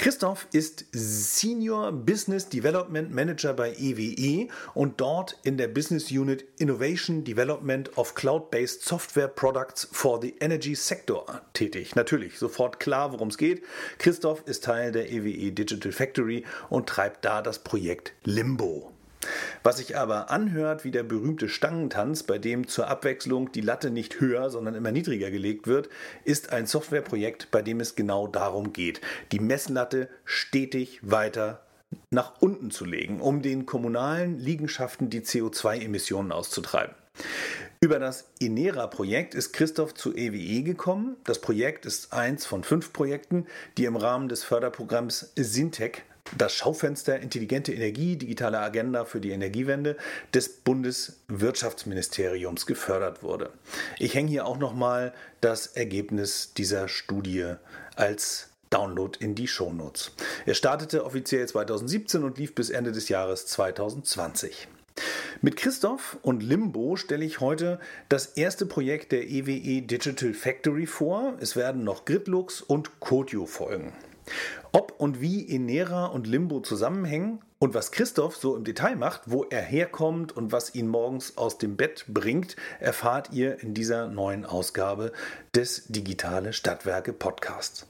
Christoph ist Senior Business Development Manager bei EWE und dort in der Business Unit Innovation Development of Cloud-Based Software Products for the Energy Sector tätig. Natürlich, sofort klar, worum es geht. Christoph ist Teil der EWE Digital Factory und treibt da das Projekt Limbo. Was sich aber anhört wie der berühmte Stangentanz, bei dem zur Abwechslung die Latte nicht höher, sondern immer niedriger gelegt wird, ist ein Softwareprojekt, bei dem es genau darum geht, die Messlatte stetig weiter nach unten zu legen, um den kommunalen Liegenschaften die CO2-Emissionen auszutreiben. Über das Enera-Projekt ist Christoph zu EWE e gekommen. Das Projekt ist eins von fünf Projekten, die im Rahmen des Förderprogramms Sintec das Schaufenster Intelligente Energie, digitale Agenda für die Energiewende des Bundeswirtschaftsministeriums gefördert wurde. Ich hänge hier auch nochmal das Ergebnis dieser Studie als Download in die Shownotes. Er startete offiziell 2017 und lief bis Ende des Jahres 2020. Mit Christoph und Limbo stelle ich heute das erste Projekt der EWE e Digital Factory vor. Es werden noch Gridlux und Codio folgen. Ob und wie Enera und Limbo zusammenhängen und was Christoph so im Detail macht, wo er herkommt und was ihn morgens aus dem Bett bringt, erfahrt ihr in dieser neuen Ausgabe des Digitale Stadtwerke Podcasts.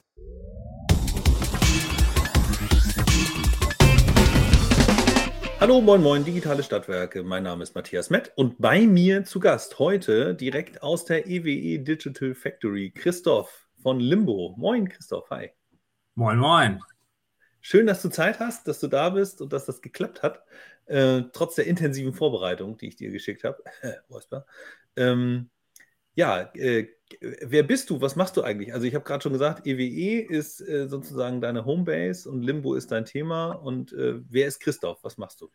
Hallo, moin, moin, digitale Stadtwerke. Mein Name ist Matthias Mett und bei mir zu Gast heute direkt aus der EWE e Digital Factory Christoph von Limbo. Moin, Christoph, hi. Moin, moin. Schön, dass du Zeit hast, dass du da bist und dass das geklappt hat, äh, trotz der intensiven Vorbereitung, die ich dir geschickt habe. ähm, ja, äh, wer bist du? Was machst du eigentlich? Also ich habe gerade schon gesagt, EWE e ist äh, sozusagen deine Homebase und Limbo ist dein Thema. Und äh, wer ist Christoph? Was machst du?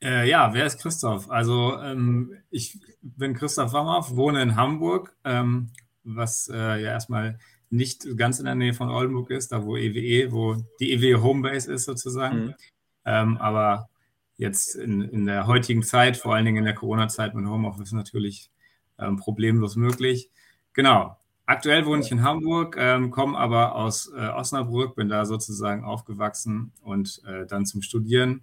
Äh, ja, wer ist Christoph? Also ähm, ich bin Christoph Wamhoff, wohne in Hamburg, ähm, was äh, ja erstmal nicht ganz in der Nähe von Oldenburg ist, da wo EWE, e, wo die EWE Homebase ist sozusagen. Mhm. Ähm, aber jetzt in, in der heutigen Zeit, vor allen Dingen in der Corona-Zeit mit Homeoffice natürlich ähm, problemlos möglich. Genau. Aktuell wohne ich in Hamburg, ähm, komme aber aus äh, Osnabrück, bin da sozusagen aufgewachsen und äh, dann zum Studieren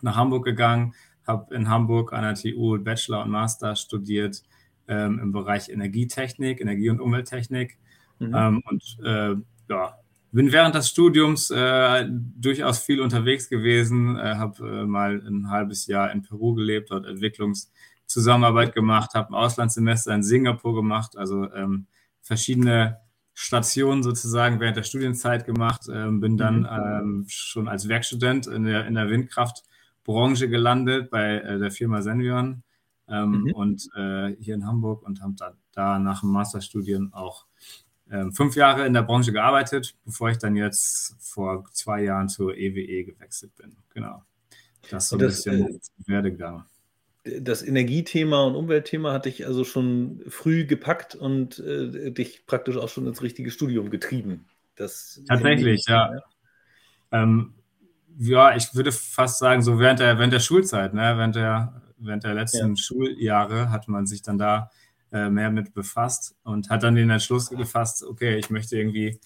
nach Hamburg gegangen, habe in Hamburg an der TU Bachelor und Master studiert ähm, im Bereich Energietechnik, Energie- und Umwelttechnik Mhm. Ähm, und äh, ja, bin während des Studiums äh, durchaus viel unterwegs gewesen, äh, habe äh, mal ein halbes Jahr in Peru gelebt, dort Entwicklungszusammenarbeit gemacht, habe ein Auslandssemester in Singapur gemacht, also ähm, verschiedene Stationen sozusagen während der Studienzeit gemacht, ähm, bin dann mhm. ähm, schon als Werkstudent in der, in der Windkraftbranche gelandet bei äh, der Firma Senvion ähm, mhm. und äh, hier in Hamburg und habe da, da nach dem Masterstudien auch ähm, fünf Jahre in der Branche gearbeitet, bevor ich dann jetzt vor zwei Jahren zur EWE e gewechselt bin. Genau. Das ist so ein das, bisschen äh, Werdegang. Das Energiethema und Umweltthema hatte ich also schon früh gepackt und äh, dich praktisch auch schon ins richtige Studium getrieben. Das Tatsächlich, ja. Ja. Ähm, ja. ich würde fast sagen, so während der, während der Schulzeit, ne? während, der, während der letzten ja. Schuljahre hat man sich dann da äh, mehr mit befasst und hat dann den Entschluss gefasst, okay, ich möchte irgendwie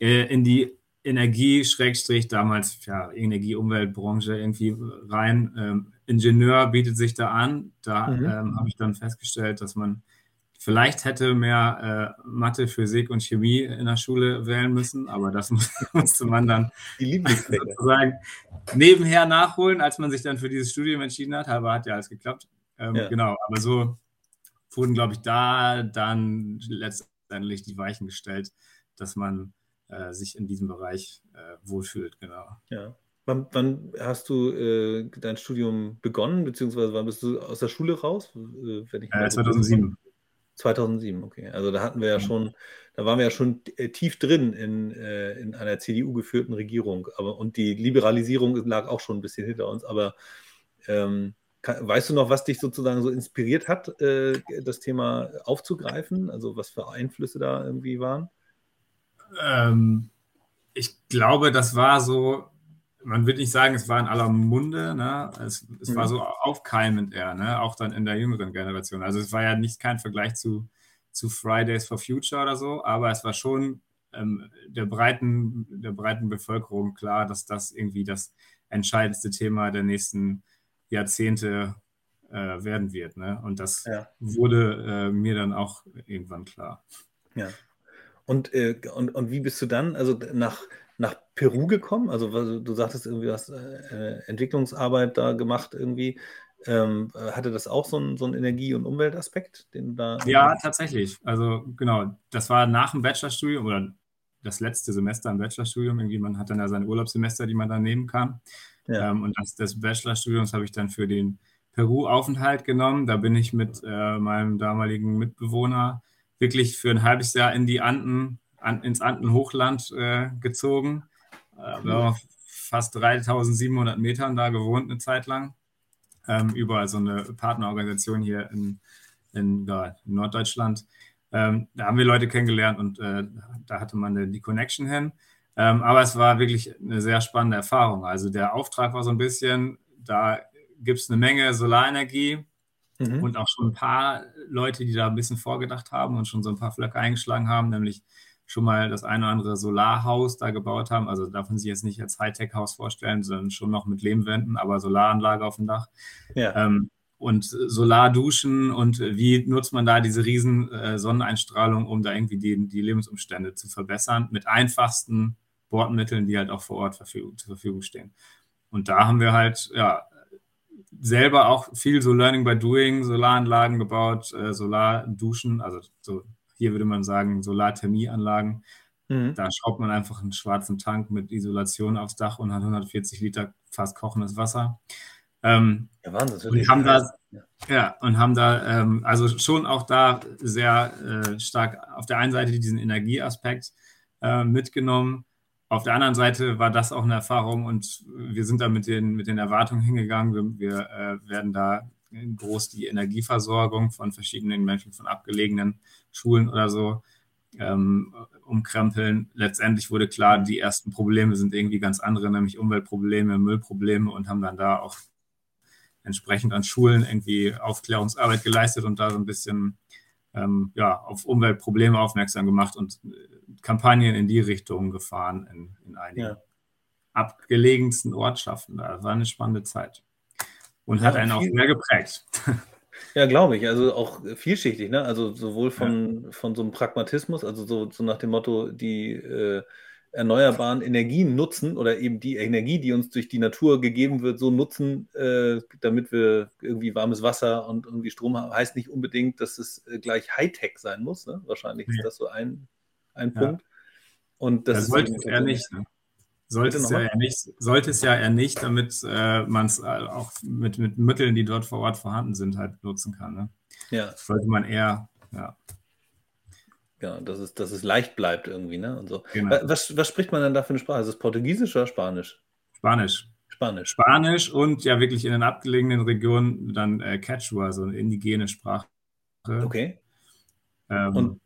äh, in die Energie, Schrägstrich, damals ja, Energie-Umweltbranche irgendwie rein. Ähm, Ingenieur bietet sich da an. Da mhm. ähm, habe ich dann festgestellt, dass man vielleicht hätte mehr äh, Mathe, Physik und Chemie in der Schule wählen müssen, aber das musste man dann sozusagen nebenher nachholen, als man sich dann für dieses Studium entschieden hat. Aber hat ja alles geklappt. Ähm, ja. Genau, aber so wurden, glaube ich, da dann letztendlich die Weichen gestellt, dass man äh, sich in diesem Bereich äh, wohlfühlt, genau. Ja. Wann, wann hast du äh, dein Studium begonnen, beziehungsweise wann bist du aus der Schule raus? Äh, wenn ich 2007. 2007, okay. Also da hatten wir ja schon, da waren wir ja schon äh, tief drin in, äh, in einer CDU geführten Regierung. Aber und die Liberalisierung lag auch schon ein bisschen hinter uns. Aber ähm, Weißt du noch, was dich sozusagen so inspiriert hat, äh, das Thema aufzugreifen? Also was für Einflüsse da irgendwie waren? Ähm, ich glaube, das war so, man würde nicht sagen, es war in aller Munde, ne? es, es mhm. war so aufkeimend eher, ne? auch dann in der jüngeren Generation. Also es war ja nicht kein Vergleich zu, zu Fridays for Future oder so, aber es war schon ähm, der, breiten, der breiten Bevölkerung klar, dass das irgendwie das entscheidendste Thema der nächsten Jahrzehnte äh, werden wird. Ne? Und das ja. wurde äh, mir dann auch irgendwann klar. Ja. Und, äh, und, und wie bist du dann, also nach, nach Peru gekommen? Also du sagtest irgendwie, du hast äh, Entwicklungsarbeit da gemacht irgendwie. Ähm, hatte das auch so einen, so einen Energie- und Umweltaspekt, den da. Ja, tatsächlich. Also genau, das war nach dem Bachelorstudium oder das letzte Semester im Bachelorstudium. Irgendwie, man hat dann ja seine Urlaubssemester, die man dann nehmen kann. Ja. Ähm, und das, des Bachelorstudiums habe ich dann für den Peru-Aufenthalt genommen. Da bin ich mit äh, meinem damaligen Mitbewohner wirklich für ein halbes Jahr in die Anden, an, ins Andenhochland äh, gezogen. Äh, wir haben fast 3700 Metern da gewohnt eine Zeit lang. Ähm, überall so eine Partnerorganisation hier in, in, ja, in Norddeutschland. Ähm, da haben wir Leute kennengelernt und äh, da hatte man die Connection hin. Ähm, aber es war wirklich eine sehr spannende Erfahrung. Also der Auftrag war so ein bisschen, da gibt es eine Menge Solarenergie mhm. und auch schon ein paar Leute, die da ein bisschen vorgedacht haben und schon so ein paar Flöcke eingeschlagen haben, nämlich schon mal das eine oder andere Solarhaus da gebaut haben. Also darf man sich jetzt nicht als Hightech-Haus vorstellen, sondern schon noch mit Lehmwänden, aber Solaranlage auf dem Dach. Ja. Ähm, und Solarduschen und wie nutzt man da diese riesen äh, Sonneneinstrahlung, um da irgendwie die, die Lebensumstände zu verbessern, mit einfachsten Bordmitteln, die halt auch vor Ort Verfügung, zur Verfügung stehen. Und da haben wir halt ja, selber auch viel so Learning by Doing, Solaranlagen gebaut, äh, Solarduschen, also so hier würde man sagen Solarthermieanlagen. Mhm. Da schraubt man einfach einen schwarzen Tank mit Isolation aufs Dach und hat 140 Liter fast kochendes Wasser. Ähm, ja, Wahnsinn. Und haben da, ja. und haben da ähm, also schon auch da sehr äh, stark auf der einen Seite diesen Energieaspekt äh, mitgenommen auf der anderen Seite war das auch eine Erfahrung und wir sind da mit den, mit den Erwartungen hingegangen. Wir, wir äh, werden da groß die Energieversorgung von verschiedenen Menschen, von abgelegenen Schulen oder so ähm, umkrempeln. Letztendlich wurde klar, die ersten Probleme sind irgendwie ganz andere, nämlich Umweltprobleme, Müllprobleme und haben dann da auch entsprechend an Schulen irgendwie Aufklärungsarbeit geleistet und da so ein bisschen ähm, ja, auf Umweltprobleme aufmerksam gemacht und äh, Kampagnen in die Richtung gefahren in, in einigen ja. abgelegensten Ortschaften. Das war eine spannende Zeit und ja, hat einen auch sehr geprägt. Ja, glaube ich. Also auch vielschichtig, ne? Also sowohl von, ja. von so einem Pragmatismus, also so, so nach dem Motto, die äh, erneuerbaren Energien nutzen oder eben die Energie, die uns durch die Natur gegeben wird, so nutzen, äh, damit wir irgendwie warmes Wasser und irgendwie Strom haben, heißt nicht unbedingt, dass es äh, gleich Hightech sein muss. Ne? Wahrscheinlich ist das so ein, ein ja. Punkt. Und das, das sollte es ja nicht. Ne? Sollte es, ja eher nicht, sollte es ja eher nicht, damit äh, man es äh, auch mit, mit Mitteln, die dort vor Ort vorhanden sind, halt nutzen kann. Ne? Ja. Sollte man eher, ja. Ja, dass es, dass es leicht bleibt irgendwie, ne? Und so. Genau. Was, was spricht man dann da für eine Sprache? Ist es Portugiesisch oder Spanisch? Spanisch. Spanisch. Spanisch und ja wirklich in den abgelegenen Regionen dann äh, Quechua, so eine indigene Sprache. Okay. Ähm, und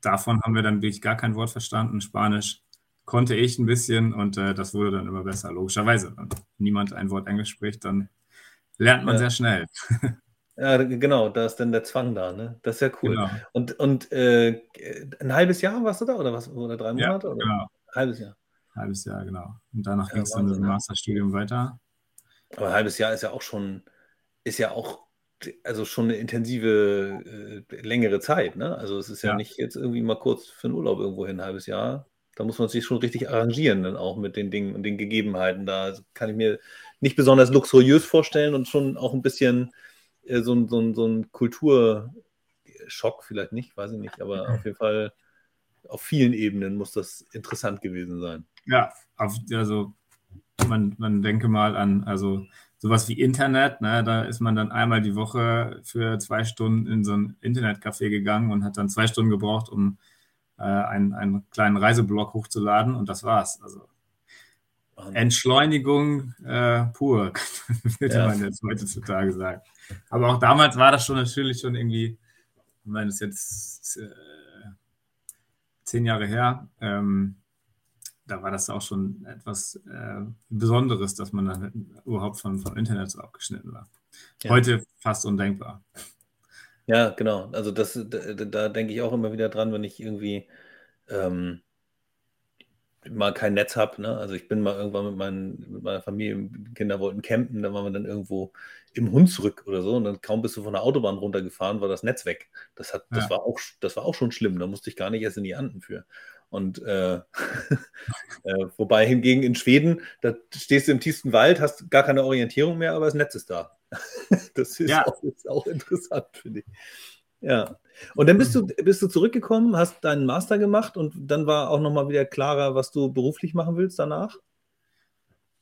davon haben wir dann wirklich gar kein Wort verstanden. Spanisch konnte ich ein bisschen und äh, das wurde dann immer besser, logischerweise. Wenn niemand ein Wort Englisch spricht, dann lernt man ja. sehr schnell. Ja, genau, da ist dann der Zwang da, ne? Das ist ja cool. Genau. Und, und äh, ein halbes Jahr warst du da oder was? Oder drei Monate? Ja, oder? genau. Ein halbes Jahr. Halbes Jahr, genau. Und danach ja, ging es dann mit dem Masterstudium weiter. Aber ein halbes Jahr ist ja auch schon, ist ja auch, also schon eine intensive, äh, längere Zeit, ne? Also es ist ja, ja, nicht jetzt irgendwie mal kurz für einen Urlaub irgendwo hin, ein halbes Jahr. Da muss man sich schon richtig arrangieren, dann auch mit den Dingen und den Gegebenheiten. Da kann ich mir nicht besonders luxuriös vorstellen und schon auch ein bisschen äh, so, so, so ein Kulturschock, vielleicht nicht, weiß ich nicht, aber auf jeden Fall auf vielen Ebenen muss das interessant gewesen sein. Ja, auf, also man, man denke mal an, also sowas wie Internet, ne, da ist man dann einmal die Woche für zwei Stunden in so ein Internetcafé gegangen und hat dann zwei Stunden gebraucht, um äh, einen, einen kleinen Reiseblock hochzuladen und das war's. Also Entschleunigung äh, pur, würde ja. man jetzt heutzutage sagen. Aber auch damals war das schon natürlich schon irgendwie, ich meine, das ist jetzt äh, zehn Jahre her, ähm, da war das auch schon etwas äh, Besonderes, dass man dann überhaupt von, vom Internet so abgeschnitten war. Ja. Heute fast undenkbar. Ja, genau. Also das, da, da, denke ich auch immer wieder dran, wenn ich irgendwie ähm, mal kein Netz habe. Ne? Also ich bin mal irgendwann mit, meinen, mit meiner Familie, Kinder wollten campen, dann waren wir dann irgendwo im Hunsrück oder so und dann kaum bist du von der Autobahn runtergefahren, war das Netz weg. Das, hat, das, war, auch, das war auch schon schlimm, da musste ich gar nicht erst in die Anden für. Und äh, äh, wobei hingegen in Schweden, da stehst du im tiefsten Wald, hast gar keine Orientierung mehr, aber das Netz ist da. das ist, ja. auch, ist auch interessant, finde ich. Ja. Und dann bist du, bist du zurückgekommen, hast deinen Master gemacht und dann war auch nochmal wieder klarer, was du beruflich machen willst danach?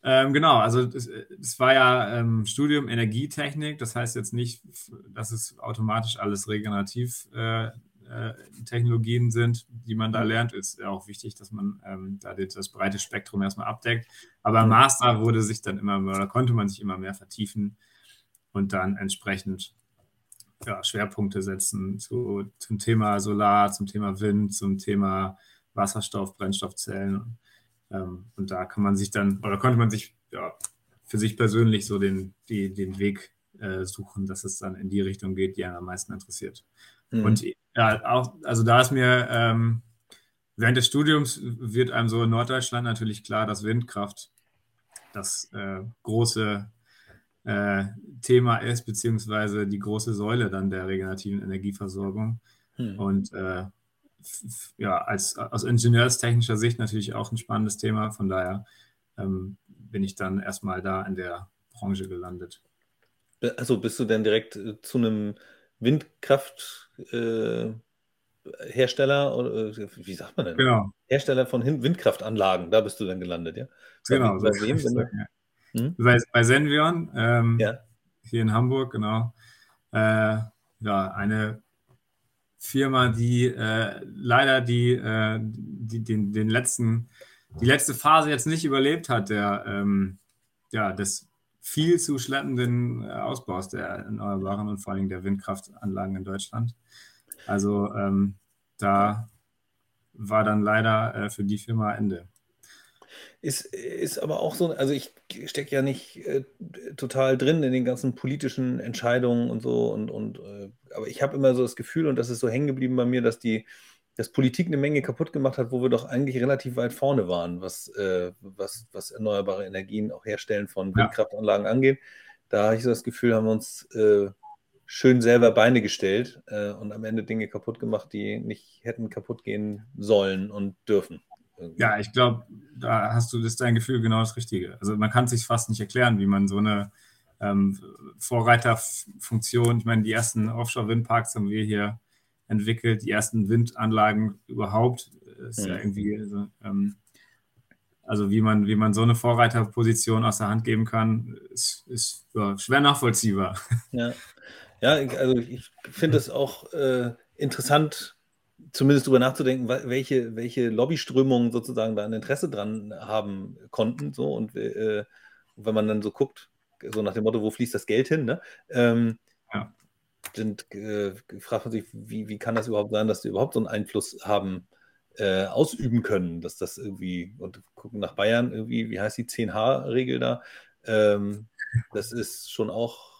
Ähm, genau, also es war ja ähm, Studium Energietechnik, das heißt jetzt nicht, dass es automatisch alles regenerativ äh, äh, Technologien sind, die man da lernt. Ist ja auch wichtig, dass man ähm, da das breite Spektrum erstmal abdeckt. Aber im Master wurde sich dann immer mehr, oder konnte man sich immer mehr vertiefen und dann entsprechend ja, Schwerpunkte setzen zu, zum Thema Solar, zum Thema Wind, zum Thema Wasserstoff, Brennstoffzellen. Ähm, und da kann man sich dann, oder konnte man sich ja, für sich persönlich so den, die, den Weg äh, suchen, dass es dann in die Richtung geht, die einen am meisten interessiert. Mhm. Und ja, auch, also da ist mir ähm, während des Studiums wird einem so in Norddeutschland natürlich klar, dass Windkraft das äh, große äh, Thema ist, beziehungsweise die große Säule dann der regenerativen Energieversorgung. Hm. Und äh, ja, als, aus ingenieurstechnischer Sicht natürlich auch ein spannendes Thema. Von daher ähm, bin ich dann erstmal da in der Branche gelandet. Also bist du denn direkt äh, zu einem Windkrafthersteller äh, oder äh, wie sagt man denn? Genau. Hersteller von Windkraftanlagen, da bist du dann gelandet, ja? Genau. Bei wem, wenn du, hm? Bei, bei Senvion, ähm, ja. hier in Hamburg, genau. Äh, ja, eine Firma, die äh, leider die, äh, die, den, den letzten, die letzte Phase jetzt nicht überlebt hat, der, ähm, ja, des viel zu schleppenden äh, Ausbaus der Erneuerbaren und vor allem der Windkraftanlagen in Deutschland. Also ähm, da war dann leider äh, für die Firma Ende. Ist, ist aber auch so, also ich stecke ja nicht äh, total drin in den ganzen politischen Entscheidungen und so, und, und äh, aber ich habe immer so das Gefühl, und das ist so hängen geblieben bei mir, dass die, dass Politik eine Menge kaputt gemacht hat, wo wir doch eigentlich relativ weit vorne waren, was, äh, was, was erneuerbare Energien auch herstellen von Windkraftanlagen ja. angeht. Da habe ich so das Gefühl, haben wir uns äh, schön selber Beine gestellt äh, und am Ende Dinge kaputt gemacht, die nicht hätten kaputt gehen sollen und dürfen. Ja, ich glaube, da hast du das dein Gefühl genau das Richtige. Also man kann es sich fast nicht erklären, wie man so eine ähm, Vorreiterfunktion, ich meine, die ersten Offshore-Windparks haben wir hier entwickelt, die ersten Windanlagen überhaupt, ist ja, ja irgendwie, also, ähm, also, wie man, wie man so eine Vorreiterposition aus der Hand geben kann, ist, ist ja, schwer nachvollziehbar. Ja, ja also ich finde es auch äh, interessant, zumindest darüber nachzudenken, welche, welche Lobbyströmungen sozusagen da ein Interesse dran haben konnten. So, und äh, wenn man dann so guckt, so nach dem Motto, wo fließt das Geld hin, ne? Ähm, ja. Sind, äh, fragt man sich, wie, wie kann das überhaupt sein, dass die überhaupt so einen Einfluss haben, äh, ausüben können, dass das irgendwie, und gucken nach Bayern irgendwie, wie heißt die 10H-Regel da? Ähm, das ist schon auch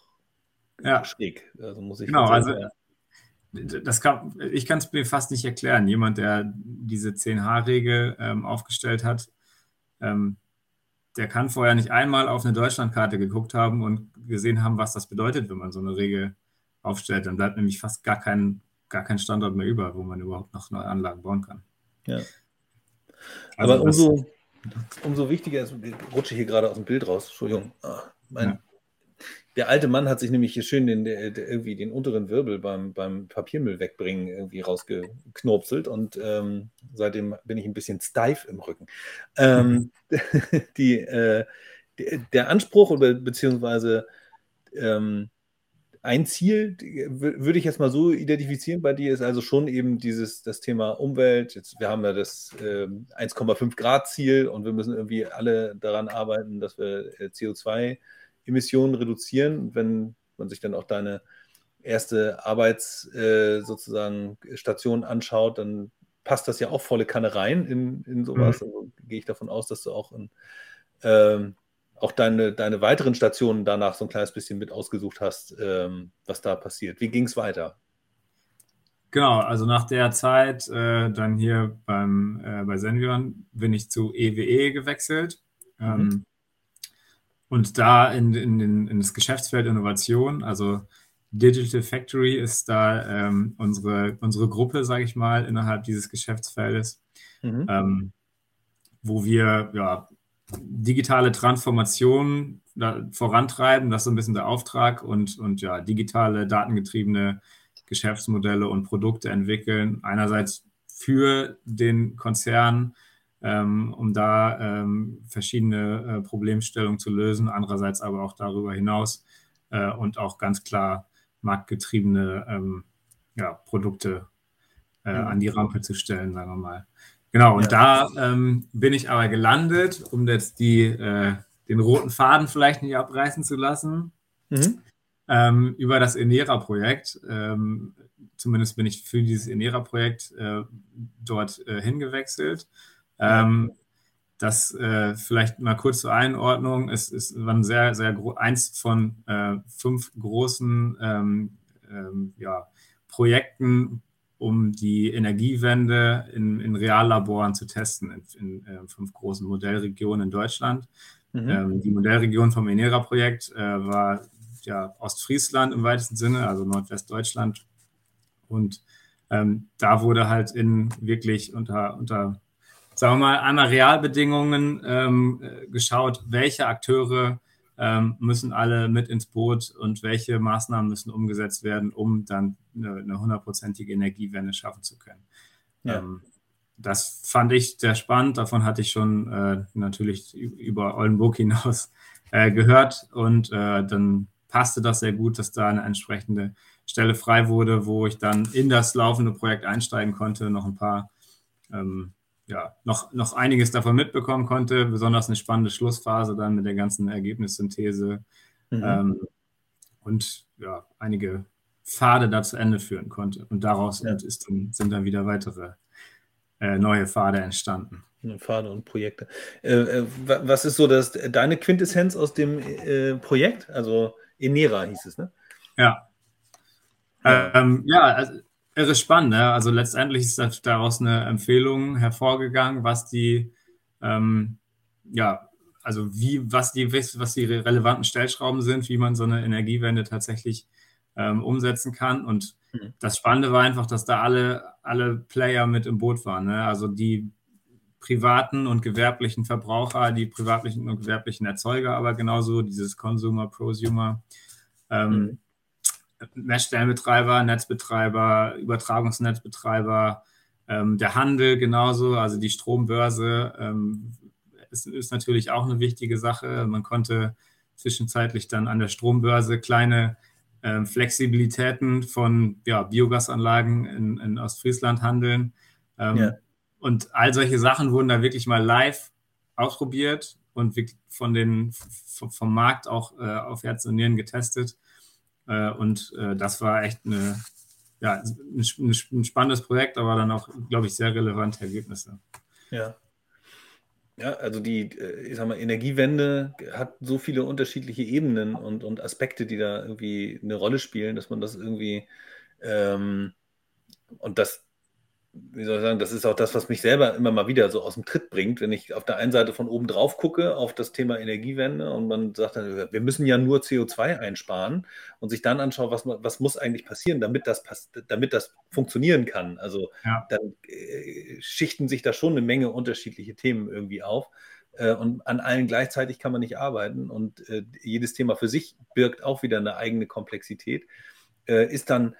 ja. schräg. Also muss ich genau, sagen, also das kann, ich kann es mir fast nicht erklären. Jemand, der diese 10H-Regel ähm, aufgestellt hat, ähm, der kann vorher nicht einmal auf eine Deutschlandkarte geguckt haben und gesehen haben, was das bedeutet, wenn man so eine Regel aufstellt. Dann bleibt nämlich fast gar kein, gar kein Standort mehr über, wo man überhaupt noch neue Anlagen bauen kann. Ja. Also Aber umso, umso wichtiger ist, ich rutsche hier gerade aus dem Bild raus, Entschuldigung. Ah, mein, ja. Der alte Mann hat sich nämlich hier schön den, der, der irgendwie den unteren Wirbel beim, beim Papiermüll wegbringen irgendwie rausgeknopselt und ähm, seitdem bin ich ein bisschen steif im Rücken. Ähm, die, äh, der Anspruch oder beziehungsweise ähm, ein Ziel würde ich jetzt mal so identifizieren bei dir ist also schon eben dieses das Thema Umwelt. Jetzt, wir haben ja das äh, 1,5 Grad Ziel und wir müssen irgendwie alle daran arbeiten, dass wir äh, CO2 Emissionen reduzieren. Wenn man sich dann auch deine erste Arbeits äh, sozusagen Station anschaut, dann passt das ja auch volle Kanne rein in, in sowas. Mhm. Also gehe ich davon aus, dass du auch in, ähm, auch deine, deine weiteren Stationen danach so ein kleines bisschen mit ausgesucht hast, ähm, was da passiert. Wie ging es weiter? Genau, also nach der Zeit äh, dann hier beim, äh, bei Senvion bin ich zu EWE e gewechselt. Mhm. Und da in, in, in, das Geschäftsfeld Innovation, also Digital Factory ist da ähm, unsere, unsere Gruppe, sage ich mal, innerhalb dieses Geschäftsfeldes, mhm. ähm, wo wir ja, digitale Transformation vorantreiben. Das ist so ein bisschen der Auftrag und, und ja, digitale, datengetriebene Geschäftsmodelle und Produkte entwickeln. Einerseits für den Konzern, ähm, um da ähm, verschiedene äh, Problemstellungen zu lösen, andererseits aber auch darüber hinaus äh, und auch ganz klar marktgetriebene ähm, ja, Produkte äh, an die Rampe zu stellen, sagen wir mal. Genau, und ja. da ähm, bin ich aber gelandet, um jetzt die, äh, den roten Faden vielleicht nicht abreißen zu lassen. Mhm ähm, über das Enera-Projekt. Ähm, zumindest bin ich für dieses Enera-Projekt äh, dort äh, hingewechselt. Ähm, das äh, vielleicht mal kurz zur Einordnung. Es, es war sehr, sehr eins von äh, fünf großen ähm, ähm, ja, Projekten, um die Energiewende in, in Reallaboren zu testen, in, in äh, fünf großen Modellregionen in Deutschland. Mhm. Ähm, die Modellregion vom Enera-Projekt äh, war ja Ostfriesland im weitesten Sinne, also Nordwestdeutschland. Und ähm, da wurde halt in wirklich unter, unter sagen wir mal, einmal Realbedingungen ähm, geschaut, welche Akteure ähm, müssen alle mit ins Boot und welche Maßnahmen müssen umgesetzt werden, um dann eine hundertprozentige Energiewende schaffen zu können. Ja. Ähm, das fand ich sehr spannend. Davon hatte ich schon äh, natürlich über Oldenburg hinaus äh, gehört und äh, dann passte das sehr gut, dass da eine entsprechende Stelle frei wurde, wo ich dann in das laufende Projekt einsteigen konnte, noch ein paar, ähm, ja, noch, noch einiges davon mitbekommen konnte, besonders eine spannende Schlussphase dann mit der ganzen Ergebnissynthese mhm. ähm, und ja, einige Pfade da zu Ende führen konnte. Und daraus ja. ist sind dann wieder weitere äh, neue Pfade entstanden. Pfade und Projekte. Äh, äh, was ist so das, deine Quintessenz aus dem äh, Projekt? Also Enera hieß es, ne? Ja. Ja, ähm, ja also, irre spannend. Ne? Also letztendlich ist daraus eine Empfehlung hervorgegangen, was die, ähm, ja, also wie, was die, was die relevanten Stellschrauben sind, wie man so eine Energiewende tatsächlich ähm, umsetzen kann. Und mhm. das Spannende war einfach, dass da alle, alle Player mit im Boot waren. Ne? Also die privaten und gewerblichen Verbraucher, die privatlichen und gewerblichen Erzeuger, aber genauso dieses Consumer, Prosumer, ähm, mhm. Messstellenbetreiber, Netzbetreiber, Übertragungsnetzbetreiber, ähm, der Handel genauso, also die Strombörse ähm, ist, ist, natürlich auch eine wichtige Sache. Man konnte zwischenzeitlich dann an der Strombörse kleine ähm, Flexibilitäten von ja, Biogasanlagen in, in Ostfriesland handeln. Ähm, ja. Und all solche Sachen wurden da wirklich mal live ausprobiert und von den, vom Markt auch äh, auf Herz und Nieren getestet. Äh, und äh, das war echt eine, ja, ein, ein, spannendes Projekt, aber dann auch, glaube ich, sehr relevante Ergebnisse. Ja. Ja, also die, äh, ich sag mal, Energiewende hat so viele unterschiedliche Ebenen und, und Aspekte, die da irgendwie eine Rolle spielen, dass man das irgendwie ähm, und das wie soll ich sagen, das ist auch das, was mich selber immer mal wieder so aus dem Tritt bringt, wenn ich auf der einen Seite von oben drauf gucke auf das Thema Energiewende und man sagt dann, wir müssen ja nur CO2 einsparen und sich dann anschaut, was, was muss eigentlich passieren, damit das, damit das funktionieren kann. Also ja. dann äh, schichten sich da schon eine Menge unterschiedliche Themen irgendwie auf. Äh, und an allen gleichzeitig kann man nicht arbeiten und äh, jedes Thema für sich birgt auch wieder eine eigene Komplexität. Äh, ist dann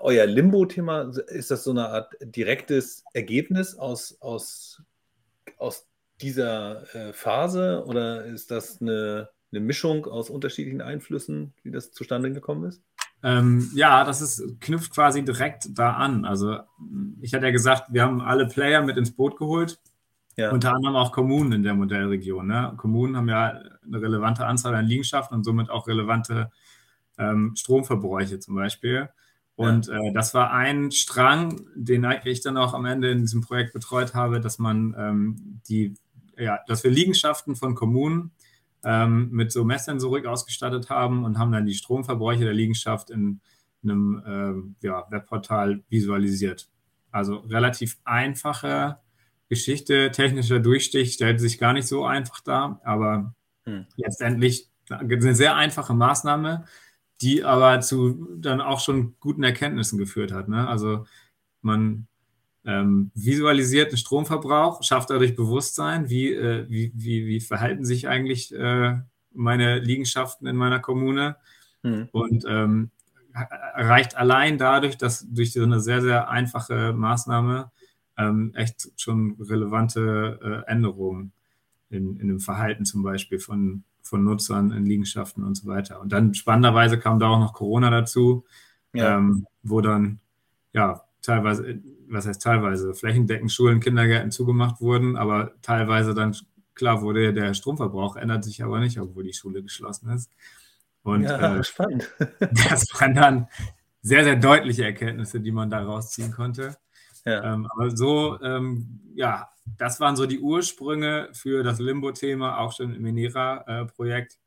euer Limbo-Thema, ist das so eine Art direktes Ergebnis aus, aus, aus dieser äh, Phase oder ist das eine, eine Mischung aus unterschiedlichen Einflüssen, wie das zustande gekommen ist? Ähm, ja, das ist, knüpft quasi direkt da an. Also ich hatte ja gesagt, wir haben alle Player mit ins Boot geholt, ja. unter anderem auch Kommunen in der Modellregion. Ne? Kommunen haben ja eine relevante Anzahl an Liegenschaften und somit auch relevante ähm, Stromverbräuche zum Beispiel. Und äh, das war ein Strang, den ich dann auch am Ende in diesem Projekt betreut habe, dass man ähm, die, ja, dass wir Liegenschaften von Kommunen ähm, mit so Messsensorik ausgestattet haben und haben dann die Stromverbräuche der Liegenschaft in einem äh, ja, Webportal visualisiert. Also relativ einfache Geschichte, technischer Durchstich stellt sich gar nicht so einfach dar, aber hm. letztendlich eine sehr einfache Maßnahme, die aber zu dann auch schon guten Erkenntnissen geführt hat. Ne? Also man ähm, visualisiert den Stromverbrauch, schafft dadurch Bewusstsein, wie, äh, wie, wie, wie, verhalten sich eigentlich äh, meine Liegenschaften in meiner Kommune mhm. und ähm, erreicht allein dadurch, dass durch so eine sehr, sehr einfache Maßnahme ähm, echt schon relevante äh, Änderungen in, in dem Verhalten zum Beispiel von, von Nutzern in Liegenschaften und so weiter. Und dann spannenderweise kam da auch noch Corona dazu, ja. ähm, wo dann ja teilweise, was heißt teilweise, flächendeckend Schulen, Kindergärten zugemacht wurden, aber teilweise dann klar wurde, der Stromverbrauch ändert sich aber nicht, obwohl die Schule geschlossen ist. Und ja, äh, spannend. das waren dann sehr, sehr deutliche Erkenntnisse, die man da rausziehen konnte. Ja. Ähm, aber so, ähm, ja, das waren so die Ursprünge für das Limbo-Thema, auch schon im Minera-Projekt.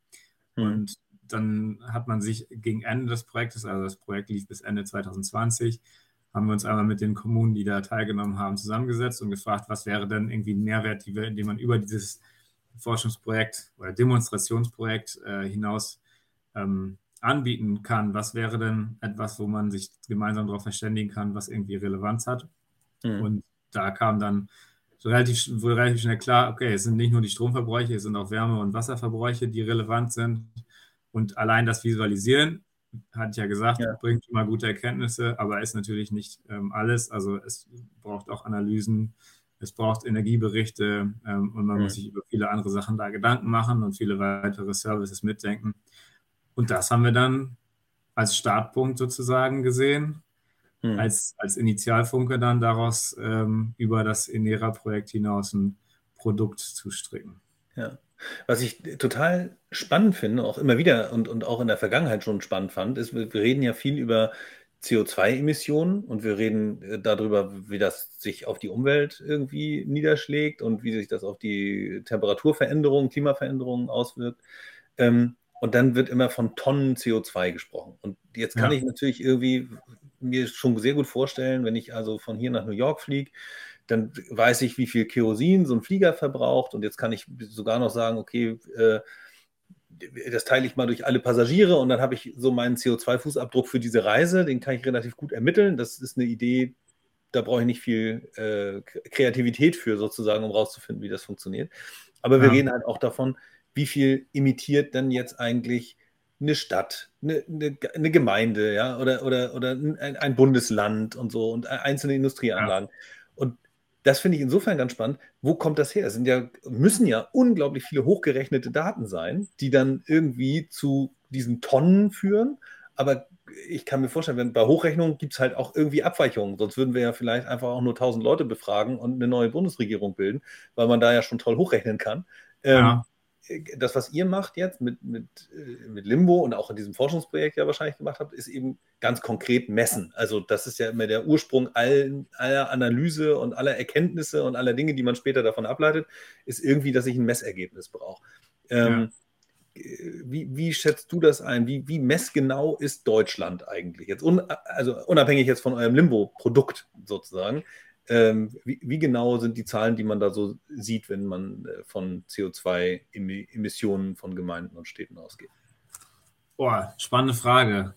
Mhm. Und dann hat man sich gegen Ende des Projektes, also das Projekt lief bis Ende 2020, haben wir uns einmal mit den Kommunen, die da teilgenommen haben, zusammengesetzt und gefragt, was wäre denn irgendwie ein Mehrwert, wir, den man über dieses Forschungsprojekt oder Demonstrationsprojekt äh, hinaus ähm, anbieten kann. Was wäre denn etwas, wo man sich gemeinsam darauf verständigen kann, was irgendwie Relevanz hat? Mhm. Und da kam dann so relativ, wurde relativ schnell klar, okay, es sind nicht nur die Stromverbräuche, es sind auch Wärme- und Wasserverbräuche, die relevant sind. Und allein das Visualisieren hatte ich ja gesagt, ja. bringt immer gute Erkenntnisse, aber ist natürlich nicht ähm, alles. Also es braucht auch Analysen, es braucht Energieberichte ähm, und man mhm. muss sich über viele andere Sachen da Gedanken machen und viele weitere Services mitdenken. Und das haben wir dann als Startpunkt sozusagen gesehen, mhm. als, als Initialfunke dann daraus ähm, über das Enera-Projekt hinaus ein Produkt zu stricken. Ja. Was ich total spannend finde, auch immer wieder und, und auch in der Vergangenheit schon spannend fand, ist, wir reden ja viel über CO2-Emissionen und wir reden äh, darüber, wie das sich auf die Umwelt irgendwie niederschlägt und wie sich das auf die Temperaturveränderungen, Klimaveränderungen auswirkt. Ähm, und dann wird immer von Tonnen CO2 gesprochen. Und jetzt kann ja. ich natürlich irgendwie mir schon sehr gut vorstellen, wenn ich also von hier nach New York fliege, dann weiß ich, wie viel Kerosin so ein Flieger verbraucht und jetzt kann ich sogar noch sagen, okay, äh, das teile ich mal durch alle Passagiere und dann habe ich so meinen CO2-Fußabdruck für diese Reise, den kann ich relativ gut ermitteln. Das ist eine Idee, da brauche ich nicht viel äh, Kreativität für sozusagen, um rauszufinden, wie das funktioniert. Aber wir ja. reden halt auch davon, wie viel imitiert denn jetzt eigentlich eine Stadt, eine, eine, eine Gemeinde, ja, oder, oder, oder ein, ein, Bundesland und so und einzelne Industrieanlagen. Ja. Und das finde ich insofern ganz spannend. Wo kommt das her? Es sind ja, müssen ja unglaublich viele hochgerechnete Daten sein, die dann irgendwie zu diesen Tonnen führen. Aber ich kann mir vorstellen, wenn bei Hochrechnungen gibt es halt auch irgendwie Abweichungen. Sonst würden wir ja vielleicht einfach auch nur 1000 Leute befragen und eine neue Bundesregierung bilden, weil man da ja schon toll hochrechnen kann. Ja. Das, was ihr macht jetzt mit, mit, äh, mit Limbo und auch in diesem Forschungsprojekt ja wahrscheinlich gemacht habt, ist eben ganz konkret messen. Also das ist ja immer der Ursprung all, aller Analyse und aller Erkenntnisse und aller Dinge, die man später davon ableitet, ist irgendwie, dass ich ein Messergebnis brauche. Ähm, ja. wie, wie, schätzt du das ein? Wie, wie messgenau ist Deutschland eigentlich jetzt? Un, also unabhängig jetzt von eurem Limbo-Produkt sozusagen. Ähm, wie, wie, genau sind die Zahlen, die man da so sieht, wenn man äh, von CO2-Emissionen von Gemeinden und Städten ausgeht? Boah, spannende Frage.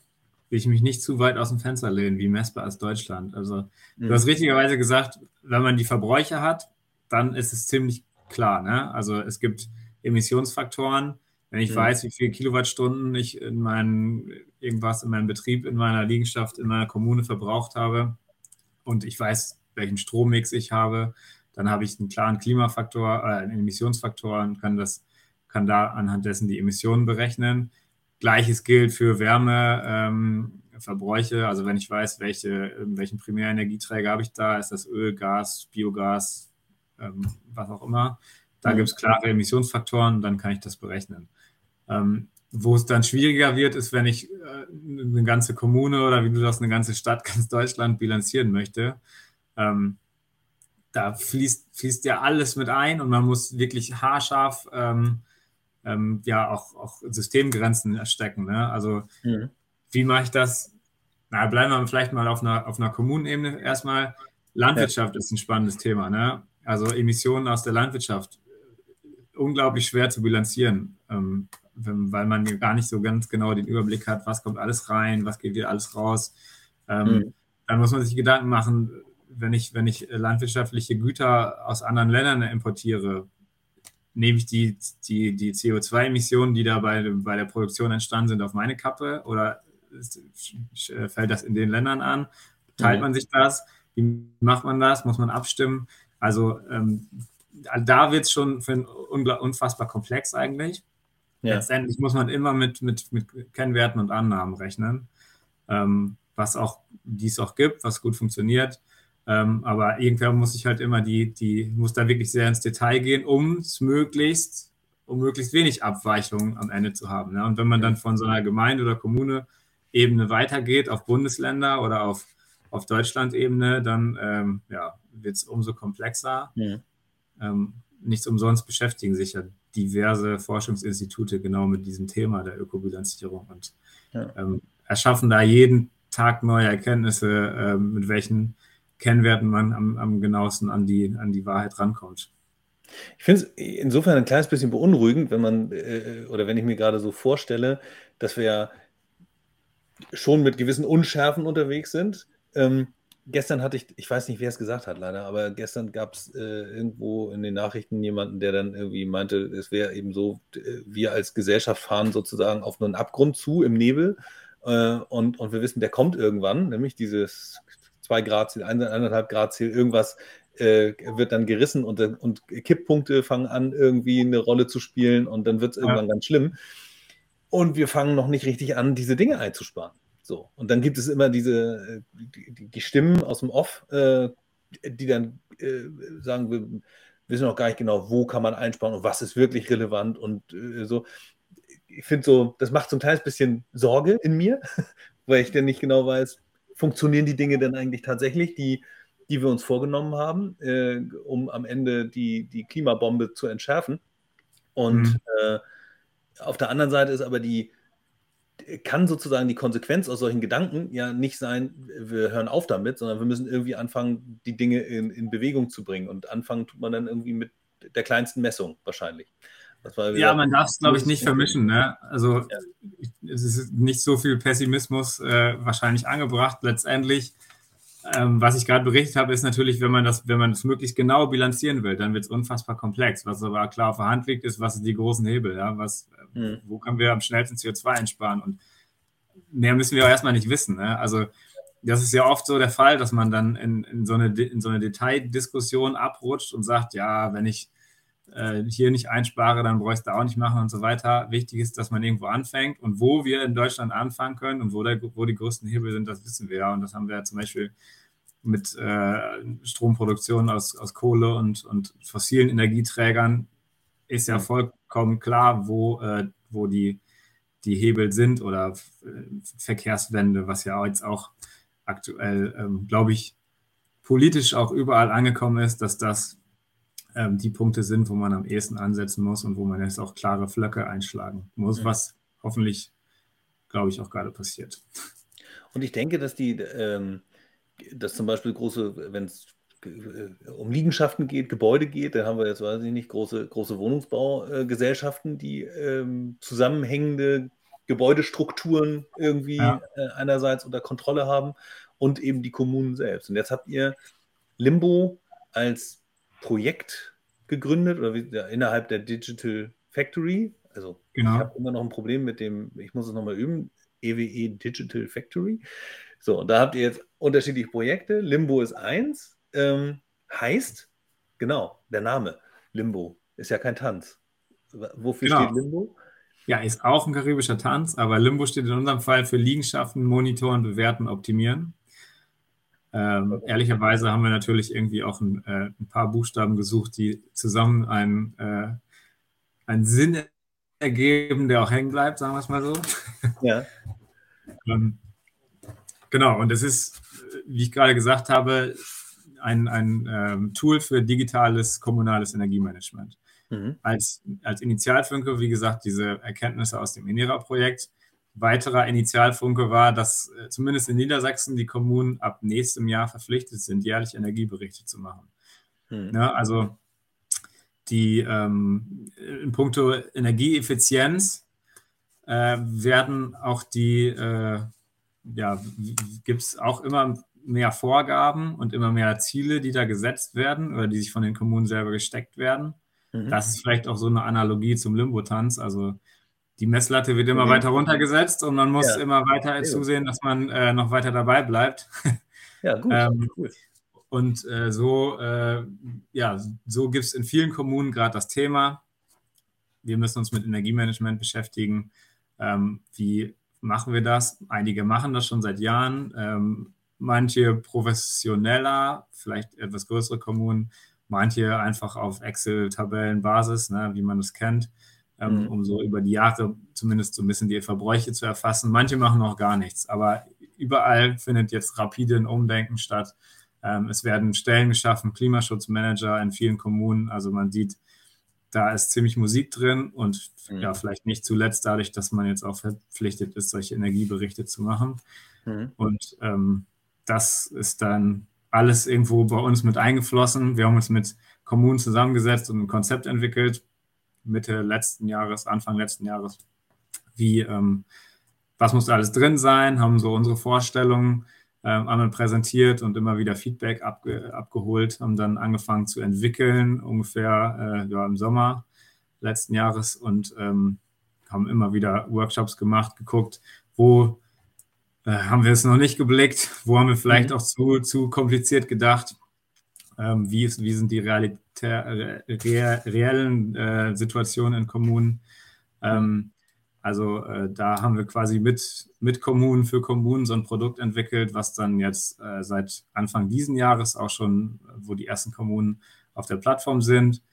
Will ich mich nicht zu weit aus dem Fenster lehnen, wie messbar ist Deutschland? Also, mhm. du hast richtigerweise gesagt, wenn man die Verbräuche hat, dann ist es ziemlich klar. Ne? Also, es gibt Emissionsfaktoren. Wenn ich mhm. weiß, wie viele Kilowattstunden ich in meinen, irgendwas in meinem Betrieb, in meiner Liegenschaft, in meiner Kommune verbraucht habe und ich weiß, welchen Strommix ich habe. Dann habe ich einen klaren Klimafaktor, äh, einen Emissionsfaktor und kann, das, kann da anhand dessen die Emissionen berechnen. Gleiches gilt für Wärmeverbräuche. Ähm, also wenn ich weiß, welche, welchen Primärenergieträger habe ich da, ist das Öl, Gas, Biogas, ähm, was auch immer. Da mhm. gibt es klare Emissionsfaktoren, dann kann ich das berechnen. Ähm, wo es dann schwieriger wird, ist, wenn ich äh, eine ganze Kommune oder wie du das, eine ganze Stadt, ganz Deutschland bilanzieren möchte. Ähm, da fließt, fließt ja alles mit ein und man muss wirklich haarscharf ähm, ähm, ja auch, auch Systemgrenzen erstecken. Ne? Also mhm. wie mache ich das? Na, bleiben wir vielleicht mal auf einer, auf einer Kommunenebene erstmal. Landwirtschaft ja. ist ein spannendes Thema. Ne? Also Emissionen aus der Landwirtschaft, unglaublich schwer zu bilanzieren, ähm, weil man gar nicht so ganz genau den Überblick hat, was kommt alles rein, was geht hier alles raus. Ähm, mhm. Dann muss man sich Gedanken machen, wenn ich, wenn ich landwirtschaftliche Güter aus anderen Ländern importiere, nehme ich die, die, die CO2-Emissionen, die da bei, bei der Produktion entstanden sind, auf meine Kappe oder fällt das in den Ländern an? Teilt man sich das? Wie macht man das? Muss man abstimmen? Also ähm, da wird es schon für unfassbar komplex eigentlich. Ja. Letztendlich muss man immer mit, mit, mit Kennwerten und Annahmen rechnen, ähm, was auch, die es auch gibt, was gut funktioniert. Ähm, aber irgendwann muss ich halt immer die, die, muss da wirklich sehr ins Detail gehen, um es möglichst, um möglichst wenig Abweichungen am Ende zu haben. Ne? Und wenn man dann von so einer Gemeinde oder Kommune Ebene weitergeht, auf Bundesländer oder auf, auf Deutschland-Ebene, dann ähm, ja, wird es umso komplexer. Ja. Ähm, nichts umsonst beschäftigen sich ja diverse Forschungsinstitute genau mit diesem Thema der Ökobilanzierung und ja. ähm, erschaffen da jeden Tag neue Erkenntnisse, äh, mit welchen Kennwerten man am, am genauesten an die, an die Wahrheit rankommt. Ich finde es insofern ein kleines bisschen beunruhigend, wenn man äh, oder wenn ich mir gerade so vorstelle, dass wir schon mit gewissen Unschärfen unterwegs sind. Ähm, gestern hatte ich, ich weiß nicht, wer es gesagt hat, leider, aber gestern gab es äh, irgendwo in den Nachrichten jemanden, der dann irgendwie meinte, es wäre eben so, äh, wir als Gesellschaft fahren sozusagen auf einen Abgrund zu im Nebel äh, und, und wir wissen, der kommt irgendwann, nämlich dieses 2 Grad Ziel, 1,5 Grad Ziel, irgendwas äh, wird dann gerissen und, und Kipppunkte fangen an, irgendwie eine Rolle zu spielen und dann wird es irgendwann ja. ganz schlimm. Und wir fangen noch nicht richtig an, diese Dinge einzusparen. So. Und dann gibt es immer diese, äh, die, die Stimmen aus dem Off, äh, die dann äh, sagen, wir wissen noch gar nicht genau, wo kann man einsparen und was ist wirklich relevant und äh, so. Ich finde so, das macht so ein kleines bisschen Sorge in mir, weil ich dann nicht genau weiß, funktionieren die Dinge denn eigentlich tatsächlich, die, die wir uns vorgenommen haben, äh, um am Ende die, die Klimabombe zu entschärfen. Und mhm. äh, auf der anderen Seite ist aber die, kann sozusagen die Konsequenz aus solchen Gedanken ja nicht sein, wir hören auf damit, sondern wir müssen irgendwie anfangen, die Dinge in, in Bewegung zu bringen. Und anfangen tut man dann irgendwie mit der kleinsten Messung wahrscheinlich. Ja, man darf es, glaube ich, nicht vermischen. Ne? Also ja. es ist nicht so viel Pessimismus äh, wahrscheinlich angebracht. Letztendlich, ähm, was ich gerade berichtet habe, ist natürlich, wenn man das, wenn man das möglichst genau bilanzieren will, dann wird es unfassbar komplex. Was aber klar auf der Hand liegt, ist, was sind die großen Hebel? Ja? Was, Mhm. Wo können wir am schnellsten CO2 einsparen? Und mehr müssen wir auch erstmal nicht wissen. Ne? Also das ist ja oft so der Fall, dass man dann in, in, so, eine, in so eine Detaildiskussion abrutscht und sagt, ja, wenn ich äh, hier nicht einspare, dann brauche ich da auch nicht machen und so weiter. Wichtig ist, dass man irgendwo anfängt und wo wir in Deutschland anfangen können und wo, der, wo die größten Hebel sind, das wissen wir ja. Und das haben wir ja zum Beispiel mit äh, Stromproduktion aus, aus Kohle und, und fossilen Energieträgern ist ja vollkommen klar, wo, äh, wo die, die Hebel sind oder äh, Verkehrswende, was ja jetzt auch aktuell, ähm, glaube ich, politisch auch überall angekommen ist, dass das ähm, die Punkte sind, wo man am ehesten ansetzen muss und wo man jetzt auch klare Flöcke einschlagen muss, mhm. was hoffentlich, glaube ich, auch gerade passiert. Und ich denke, dass die, ähm, dass zum Beispiel große, wenn es äh, um Liegenschaften geht, Gebäude geht, da haben wir jetzt, weiß ich nicht, große, große Wohnungsbaugesellschaften, die ähm, zusammenhängende Gebäudestrukturen irgendwie ja. äh, einerseits unter Kontrolle haben und eben die Kommunen selbst. Und jetzt habt ihr Limbo als Projekt gegründet oder wie, ja, innerhalb der Digital Factory. Also genau. ich habe immer noch ein Problem mit dem, ich muss es nochmal üben, EWE e Digital Factory. So, und da habt ihr jetzt unterschiedliche Projekte. Limbo ist eins, ähm, heißt, genau, der Name Limbo ist ja kein Tanz. Wofür genau. steht Limbo? Ja, ist auch ein karibischer Tanz, aber Limbo steht in unserem Fall für Liegenschaften, Monitoren, Bewerten, Optimieren. Ähm. Ehrlicherweise haben wir natürlich irgendwie auch ein, äh, ein, paar Buchstaben gesucht, die zusammen einen, äh, einen Sinn ergeben, der auch hängen bleibt, sagen wir es mal so. Ja. ähm, genau, und es ist, wie ich gerade gesagt habe, ein, ein ähm, Tool für digitales kommunales Energiemanagement. Mhm. Als, als Initialfunke, wie gesagt, diese Erkenntnisse aus dem INERA-Projekt weiterer Initialfunke war, dass äh, zumindest in Niedersachsen die Kommunen ab nächstem Jahr verpflichtet sind, jährlich Energieberichte zu machen. Hm. Ja, also die ähm, in puncto Energieeffizienz äh, werden auch die, äh, ja, gibt es auch immer mehr Vorgaben und immer mehr Ziele, die da gesetzt werden oder die sich von den Kommunen selber gesteckt werden. Mhm. Das ist vielleicht auch so eine Analogie zum Limbo-Tanz. Also die Messlatte wird immer mhm. weiter runtergesetzt und man muss ja. immer weiter zusehen, dass man äh, noch weiter dabei bleibt. Ja, gut. ähm, cool. Und äh, so, äh, ja, so gibt es in vielen Kommunen gerade das Thema. Wir müssen uns mit Energiemanagement beschäftigen. Ähm, wie machen wir das? Einige machen das schon seit Jahren. Ähm, manche professioneller, vielleicht etwas größere Kommunen, manche einfach auf Excel-Tabellenbasis, ne, wie man das kennt, ähm, mhm. um so über die Jahre zumindest so ein bisschen die Verbräuche zu erfassen. Manche machen auch gar nichts, aber überall findet jetzt rapide ein Umdenken statt. Ähm, es werden Stellen geschaffen, Klimaschutzmanager in vielen Kommunen. Also man sieht, da ist ziemlich Musik drin und mhm. ja, vielleicht nicht zuletzt dadurch, dass man jetzt auch verpflichtet ist, solche Energieberichte zu machen. Mhm. Und ähm, das ist dann alles irgendwo bei uns mit eingeflossen. Wir haben uns mit Kommunen zusammengesetzt und ein Konzept entwickelt, Mitte letzten Jahres, Anfang letzten Jahres, wie, ähm, was muss da alles drin sein, haben so unsere Vorstellungen ähm, einmal präsentiert und immer wieder Feedback abge abgeholt, haben dann angefangen zu entwickeln, ungefähr äh, ja, im Sommer letzten Jahres und ähm, haben immer wieder Workshops gemacht, geguckt, wo äh, haben wir es noch nicht geblickt, wo haben wir vielleicht mhm. auch zu, zu kompliziert gedacht, ähm, wie, ist, wie sind die Realitä re reellen äh, Situationen in Kommunen. Ähm, also äh, da haben wir quasi mit, mit Kommunen für Kommunen so ein Produkt entwickelt, was dann jetzt äh, seit Anfang diesen Jahres auch schon, wo die ersten Kommunen auf der Plattform sind.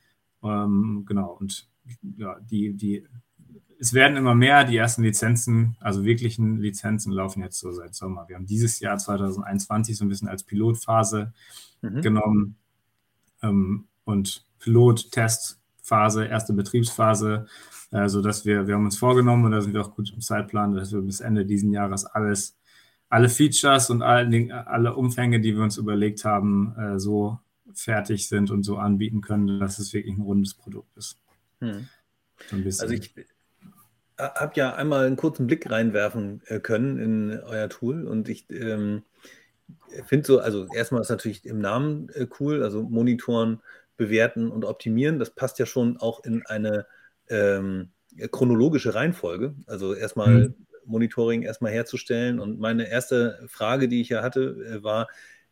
Ähm, genau, und ja, die, die es werden immer mehr, die ersten Lizenzen, also wirklichen Lizenzen laufen jetzt so seit Sommer. Wir haben dieses Jahr 2021 so ein bisschen als Pilotphase mhm. genommen ähm, und Pilot-Testphase, erste Betriebsphase, äh, sodass wir, wir haben uns vorgenommen, und da sind wir auch gut im Zeitplan, dass wir bis Ende diesen Jahres alles, alle Features und alle, alle Umfänge, die wir uns überlegt haben, äh, so fertig sind und so anbieten können, dass es wirklich ein rundes Produkt ist. Hm. So also ich, habe ja einmal einen kurzen Blick reinwerfen äh, können in euer Tool und ich ähm, finde so, also erstmal ist natürlich im Namen äh, cool, also monitoren, bewerten und optimieren. Das passt ja schon auch in eine ähm, chronologische Reihenfolge. Also erstmal mhm. Monitoring erstmal herzustellen. Und meine erste Frage, die ich ja hatte, äh, war,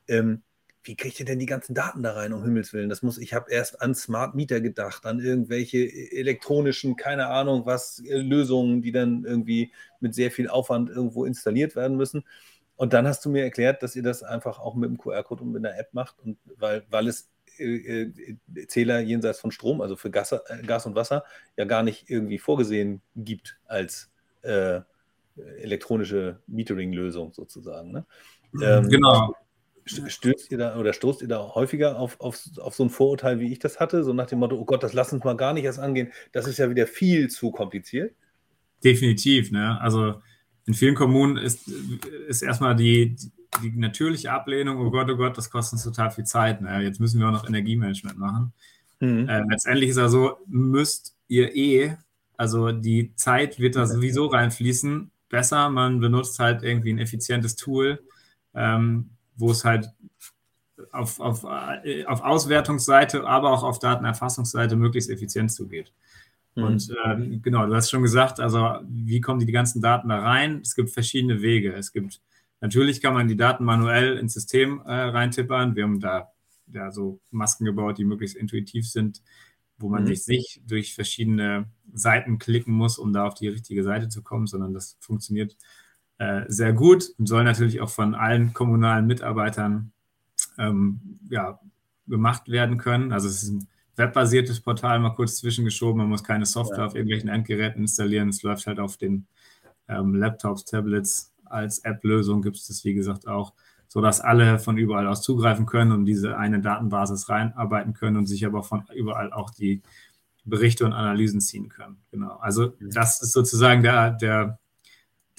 ähm, wie kriegt ihr denn die ganzen Daten da rein, um Himmels Willen? Das muss, ich habe erst an Smart Meter gedacht, an irgendwelche elektronischen, keine Ahnung was, äh, Lösungen, die dann irgendwie mit sehr viel Aufwand irgendwo installiert werden müssen. Und dann hast du mir erklärt, dass ihr das einfach auch mit dem QR-Code und mit einer App macht, und weil, weil es äh, äh Zähler jenseits von Strom, also für Gas, äh, Gas, und Wasser, ja gar nicht irgendwie vorgesehen gibt als äh, elektronische Metering-Lösung sozusagen. Ne? Ähm, genau. Stößt ihr da oder stoßt ihr da häufiger auf, auf, auf so ein Vorurteil, wie ich das hatte? So nach dem Motto, oh Gott, das lass uns mal gar nicht erst angehen. Das ist ja wieder viel zu kompliziert. Definitiv, ne? Also in vielen Kommunen ist, ist erstmal die, die natürliche Ablehnung, oh Gott, oh Gott, das kostet uns total viel Zeit. Ne? Jetzt müssen wir auch noch Energiemanagement machen. Mhm. Äh, letztendlich ist er so, müsst ihr eh, also die Zeit wird da sowieso reinfließen. Besser, man benutzt halt irgendwie ein effizientes Tool. Ähm, wo es halt auf, auf, äh, auf Auswertungsseite, aber auch auf Datenerfassungsseite möglichst effizient zugeht. Mhm. Und äh, genau, du hast schon gesagt, also wie kommen die ganzen Daten da rein? Es gibt verschiedene Wege. Es gibt natürlich kann man die Daten manuell ins System äh, reintippern. Wir haben da ja so Masken gebaut, die möglichst intuitiv sind, wo man mhm. nicht durch verschiedene Seiten klicken muss, um da auf die richtige Seite zu kommen, sondern das funktioniert äh, sehr gut und soll natürlich auch von allen kommunalen Mitarbeitern ähm, ja, gemacht werden können. Also es ist ein webbasiertes Portal, mal kurz zwischengeschoben. Man muss keine Software ja. auf irgendwelchen Endgeräten installieren. Es läuft halt auf den ähm, Laptops, Tablets. Als App-Lösung gibt es das, wie gesagt, auch, sodass alle von überall aus zugreifen können und diese eine Datenbasis reinarbeiten können und sich aber von überall auch die Berichte und Analysen ziehen können. Genau. Also das ist sozusagen der, der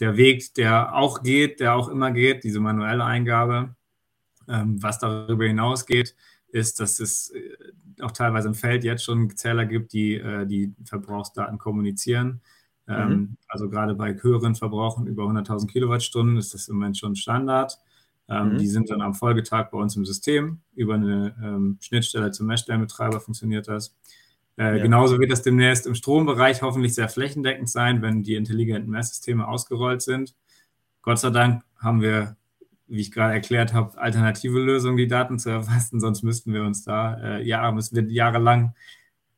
der Weg, der auch geht, der auch immer geht, diese manuelle Eingabe. Ähm, was darüber hinausgeht, ist, dass es äh, auch teilweise im Feld jetzt schon Zähler gibt, die äh, die Verbrauchsdaten kommunizieren. Ähm, mhm. Also gerade bei höheren Verbrauchen über 100.000 Kilowattstunden ist das im Moment schon Standard. Ähm, mhm. Die sind dann am Folgetag bei uns im System. Über eine Schnittstelle zum Messstellenbetreiber funktioniert das. Äh, ja. Genauso wird das demnächst im Strombereich hoffentlich sehr flächendeckend sein, wenn die intelligenten Messsysteme ausgerollt sind. Gott sei Dank haben wir, wie ich gerade erklärt habe, alternative Lösungen, die Daten zu erfassen. Sonst müssten wir uns da äh, Jahre, müssen wir jahrelang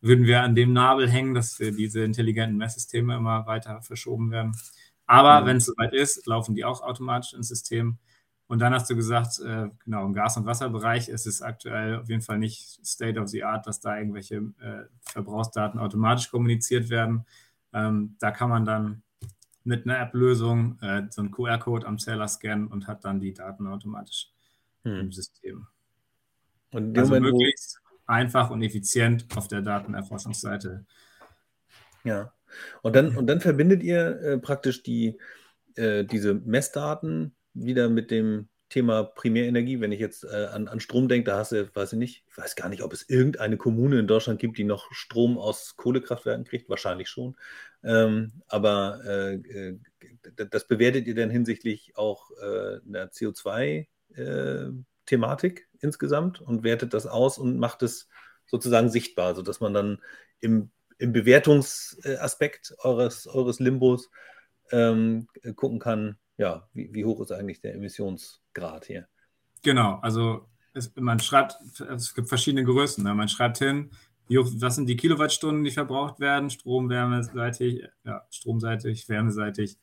würden wir an dem Nabel hängen, dass diese intelligenten Messsysteme immer weiter verschoben werden. Aber mhm. wenn es soweit ist, laufen die auch automatisch ins System. Und dann hast du gesagt, äh, genau, im Gas- und Wasserbereich ist es aktuell auf jeden Fall nicht State of the Art, dass da irgendwelche äh, Verbrauchsdaten automatisch kommuniziert werden. Ähm, da kann man dann mit einer App-Lösung äh, so einen QR-Code am Zähler scannen und hat dann die Daten automatisch hm. im System. Und also Moment, möglichst einfach und effizient auf der Datenerfassungsseite. Ja, und dann, und dann verbindet ihr äh, praktisch die, äh, diese Messdaten wieder mit dem Thema Primärenergie. Wenn ich jetzt äh, an, an Strom denke, da hast du, weiß ich nicht, ich weiß gar nicht, ob es irgendeine Kommune in Deutschland gibt, die noch Strom aus Kohlekraftwerken kriegt. Wahrscheinlich schon. Ähm, aber äh, äh das bewertet ihr dann hinsichtlich auch äh, einer CO2-Thematik äh, insgesamt und wertet das aus und macht es sozusagen sichtbar, sodass man dann im, im Bewertungsaspekt eures, eures Limbos ähm, gucken kann, ja, wie, wie hoch ist eigentlich der Emissionsgrad hier? Genau, also es, man schreibt, es gibt verschiedene Größen. Ne? Man schreibt hin, wie hoch, was sind die Kilowattstunden, die verbraucht werden, Strom, wärmeseitig, ja, stromseitig, wärmeseitig,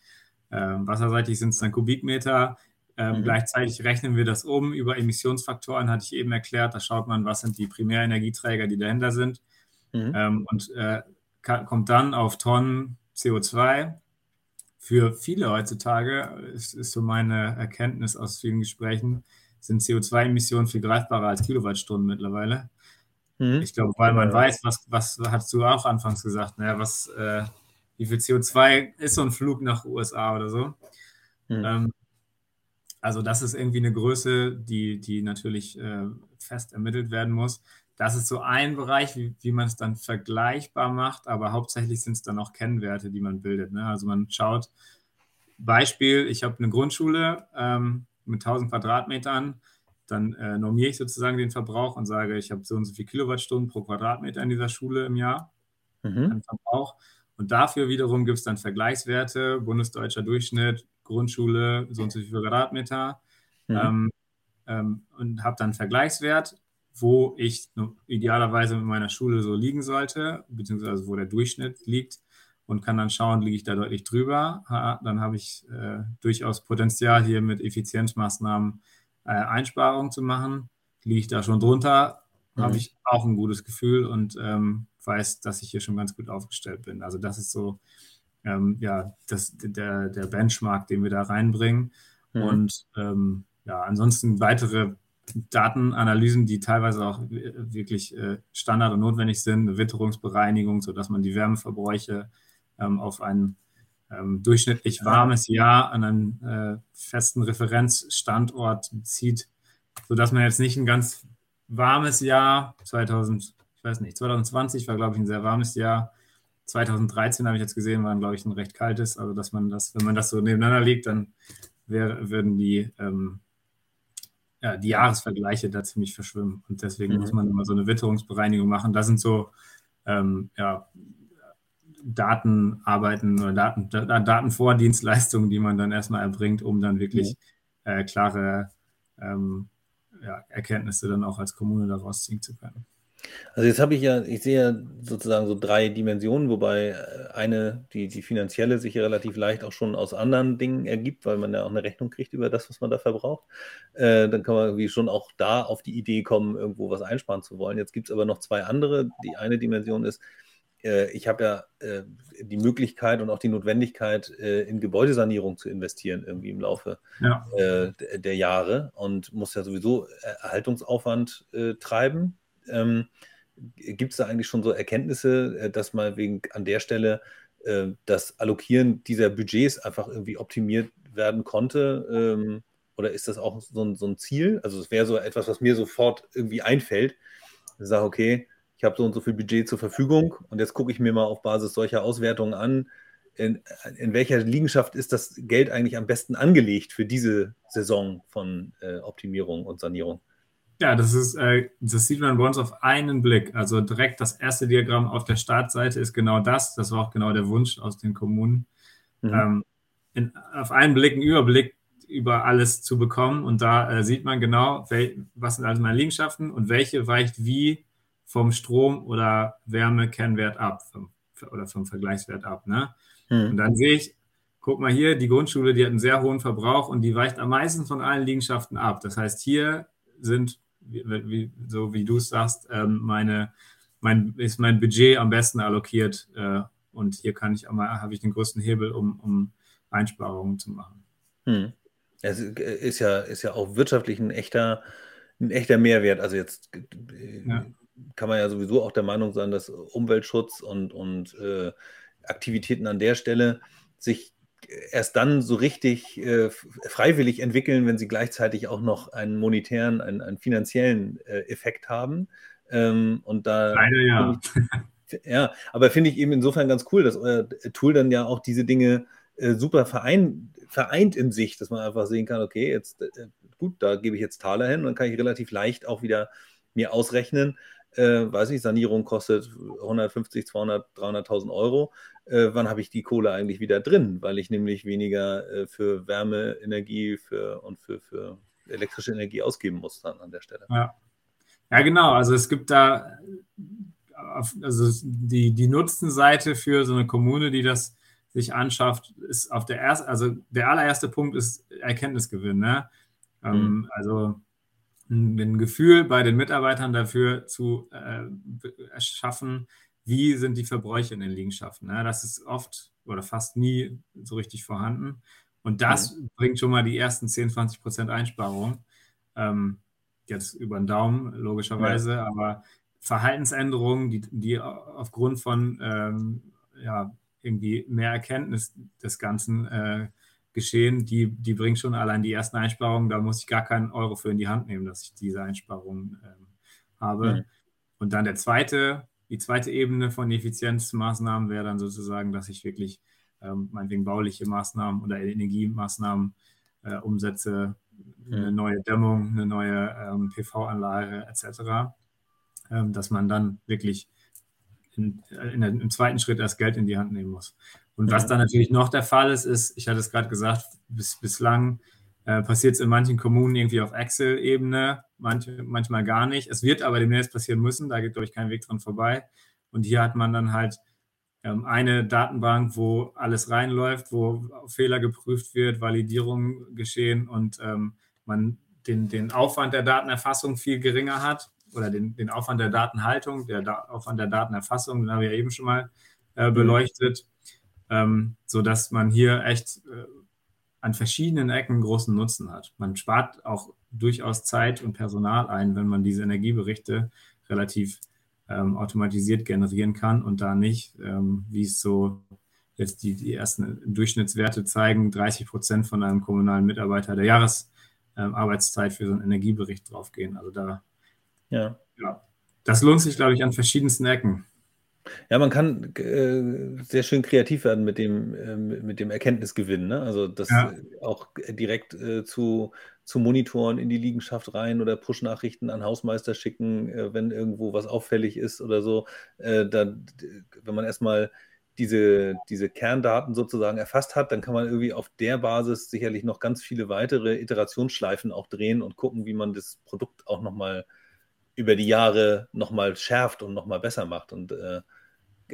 äh, wasserseitig sind es dann Kubikmeter. Ähm, mhm. Gleichzeitig rechnen wir das um über Emissionsfaktoren, hatte ich eben erklärt. Da schaut man, was sind die Primärenergieträger, die dahinter sind. Mhm. Ähm, und äh, kommt dann auf Tonnen CO2 für viele heutzutage, ist, ist so meine Erkenntnis aus vielen Gesprächen, sind CO2-Emissionen viel greifbarer als Kilowattstunden mittlerweile. Mhm. Ich glaube, weil man weiß, was, was hast du auch anfangs gesagt, naja, ne, was, äh, wie viel CO2 ist so ein Flug nach USA oder so. Mhm. Ähm, also das ist irgendwie eine Größe, die, die natürlich äh, fest ermittelt werden muss. Das ist so ein Bereich, wie, wie man es dann vergleichbar macht, aber hauptsächlich sind es dann auch Kennwerte, die man bildet. Ne? Also man schaut, Beispiel, ich habe eine Grundschule ähm, mit 1000 Quadratmetern, dann äh, normiere ich sozusagen den Verbrauch und sage, ich habe so und so viele Kilowattstunden pro Quadratmeter in dieser Schule im Jahr mhm. Verbrauch. Und dafür wiederum gibt es dann Vergleichswerte, bundesdeutscher Durchschnitt, Grundschule, so und so viele Quadratmeter. Mhm. Ähm, ähm, und habe dann einen Vergleichswert wo ich idealerweise mit meiner Schule so liegen sollte, beziehungsweise wo der Durchschnitt liegt und kann dann schauen, liege ich da deutlich drüber. Dann habe ich äh, durchaus Potenzial, hier mit Effizienzmaßnahmen äh, Einsparungen zu machen. Liege ich da schon drunter, mhm. habe ich auch ein gutes Gefühl und ähm, weiß, dass ich hier schon ganz gut aufgestellt bin. Also das ist so ähm, ja, das, der, der Benchmark, den wir da reinbringen. Mhm. Und ähm, ja, ansonsten weitere Datenanalysen, die teilweise auch wirklich äh, Standard und notwendig sind, eine Witterungsbereinigung, sodass man die Wärmeverbräuche ähm, auf ein ähm, durchschnittlich warmes Jahr an einem äh, festen Referenzstandort zieht, sodass man jetzt nicht ein ganz warmes Jahr, 2000, ich weiß nicht, 2020 war, glaube ich, ein sehr warmes Jahr. 2013 habe ich jetzt gesehen, war, glaube ich, ein recht kaltes. Also, dass man das, wenn man das so nebeneinander legt, dann wär, würden die ähm, ja, die Jahresvergleiche da ziemlich verschwimmen. Und deswegen mhm. muss man immer so eine Witterungsbereinigung machen. Das sind so ähm, ja, Datenarbeiten oder Daten, Datenvordienstleistungen, die man dann erstmal erbringt, um dann wirklich mhm. äh, klare ähm, ja, Erkenntnisse dann auch als Kommune daraus ziehen zu können. Also jetzt habe ich ja, ich sehe ja sozusagen so drei Dimensionen, wobei äh, eine, die, die finanzielle, sich ja relativ leicht auch schon aus anderen Dingen ergibt, weil man ja auch eine Rechnung kriegt über das, was man da verbraucht. Äh, dann kann man irgendwie schon auch da auf die Idee kommen, irgendwo was einsparen zu wollen. Jetzt gibt es aber noch zwei andere. Die eine Dimension ist, äh, ich habe ja äh, die Möglichkeit und auch die Notwendigkeit, äh, in Gebäudesanierung zu investieren, irgendwie im Laufe ja. Äh, der Jahre und muss ja sowieso Erhaltungsaufwand treiben ähm, Gibt es da eigentlich schon so Erkenntnisse, äh, dass mal wegen an der Stelle äh, das Allokieren dieser Budgets einfach irgendwie optimiert werden konnte? Ähm, oder ist das auch so ein, so ein Ziel? Also es wäre so etwas, was mir sofort irgendwie einfällt. Ich sage, okay, ich habe so und so viel Budget zur Verfügung und jetzt gucke ich mir mal auf Basis solcher Auswertungen an, in, in, welcher Liegenschaft ist das Geld eigentlich am besten angelegt für diese Saison von äh, Optimierung und Sanierung? Ja, das ist, äh, das sieht man bei uns auf einen Blick. Also direkt das erste Diagramm auf der Startseite ist genau das. Das war auch genau der Wunsch aus den Kommunen. Mhm. Ähm, in, auf einen Blick, einen Überblick über alles zu bekommen. Und da äh, sieht man genau, wel, was sind also meine Liegenschaften und welche weicht wie vom Strom- oder Wärmekennwert ab vom, oder vom Vergleichswert ab. Ne? Mhm. Und dann sehe ich, guck mal hier, die Grundschule, die hat einen sehr hohen Verbrauch und die weicht am meisten von allen Liegenschaften ab. Das heißt, hier sind wie, so wie du es sagst, ähm, meine, mein, ist mein Budget am besten allokiert äh, und hier kann ich habe ich den größten Hebel, um, um Einsparungen zu machen. Hm. Es ist ja, ist ja auch wirtschaftlich ein echter, ein echter Mehrwert. Also jetzt äh, ja. kann man ja sowieso auch der Meinung sein, dass Umweltschutz und, und äh, Aktivitäten an der Stelle sich erst dann so richtig äh, freiwillig entwickeln, wenn sie gleichzeitig auch noch einen monetären, einen, einen finanziellen äh, Effekt haben. Ähm, und da Leider ja. Ich, ja, aber finde ich eben insofern ganz cool, dass euer Tool dann ja auch diese Dinge äh, super verein, vereint in sich, dass man einfach sehen kann, okay, jetzt äh, gut, da gebe ich jetzt Taler hin und dann kann ich relativ leicht auch wieder mir ausrechnen, äh, weiß nicht, Sanierung kostet 150, 200, 300.000 Euro. Äh, wann habe ich die Kohle eigentlich wieder drin? Weil ich nämlich weniger äh, für Wärmeenergie für, und für, für elektrische Energie ausgeben muss dann an der Stelle. Ja, ja genau. Also es gibt da also die, die Nutzenseite für so eine Kommune, die das sich anschafft, ist auf der ersten, also der allererste Punkt ist Erkenntnisgewinn. Ne? Ähm, mhm. Also ein Gefühl bei den Mitarbeitern dafür zu äh, erschaffen, wie sind die Verbräuche in den Liegenschaften. Ne? Das ist oft oder fast nie so richtig vorhanden. Und das mhm. bringt schon mal die ersten 10, 20 Prozent Einsparung. Ähm, jetzt über den Daumen, logischerweise, ja. aber Verhaltensänderungen, die, die aufgrund von ähm, ja, irgendwie mehr Erkenntnis des Ganzen äh, geschehen, die, die bringt schon allein die ersten Einsparungen, da muss ich gar keinen Euro für in die Hand nehmen, dass ich diese Einsparungen ähm, habe. Mhm. Und dann der zweite, die zweite Ebene von Effizienzmaßnahmen wäre dann sozusagen, dass ich wirklich ähm, meinetwegen bauliche Maßnahmen oder Energiemaßnahmen äh, umsetze, mhm. eine neue Dämmung, eine neue ähm, PV-Anlage etc., ähm, dass man dann wirklich in, in, im zweiten Schritt erst Geld in die Hand nehmen muss. Und was dann natürlich noch der Fall ist, ist, ich hatte es gerade gesagt, bis, bislang äh, passiert es in manchen Kommunen irgendwie auf Excel-Ebene, manche, manchmal gar nicht. Es wird aber demnächst passieren müssen, da geht, glaube ich, kein Weg dran vorbei. Und hier hat man dann halt ähm, eine Datenbank, wo alles reinläuft, wo Fehler geprüft wird, Validierungen geschehen und ähm, man den, den Aufwand der Datenerfassung viel geringer hat oder den, den Aufwand der Datenhaltung, der da Aufwand der Datenerfassung, den habe ich ja eben schon mal äh, mhm. beleuchtet ähm, sodass man hier echt äh, an verschiedenen Ecken großen Nutzen hat. Man spart auch durchaus Zeit und Personal ein, wenn man diese Energieberichte relativ ähm, automatisiert generieren kann und da nicht, ähm, wie es so jetzt die, die ersten Durchschnittswerte zeigen, 30 Prozent von einem kommunalen Mitarbeiter der Jahresarbeitszeit ähm, für so einen Energiebericht draufgehen. Also da, ja. ja. Das lohnt sich, glaube ich, an verschiedensten Ecken. Ja, man kann äh, sehr schön kreativ werden mit dem, äh, mit dem Erkenntnisgewinn. Ne? Also das ja. Äh, auch direkt äh, zu, zu Monitoren in die Liegenschaft rein oder Push-Nachrichten an Hausmeister schicken, äh, wenn irgendwo was auffällig ist oder so. Äh, da, wenn man erstmal diese, diese Kerndaten sozusagen erfasst hat, dann kann man irgendwie auf der Basis sicherlich noch ganz viele weitere Iterationsschleifen auch drehen und gucken, wie man das Produkt auch nochmal über die Jahre nochmal schärft und nochmal besser macht. Und äh,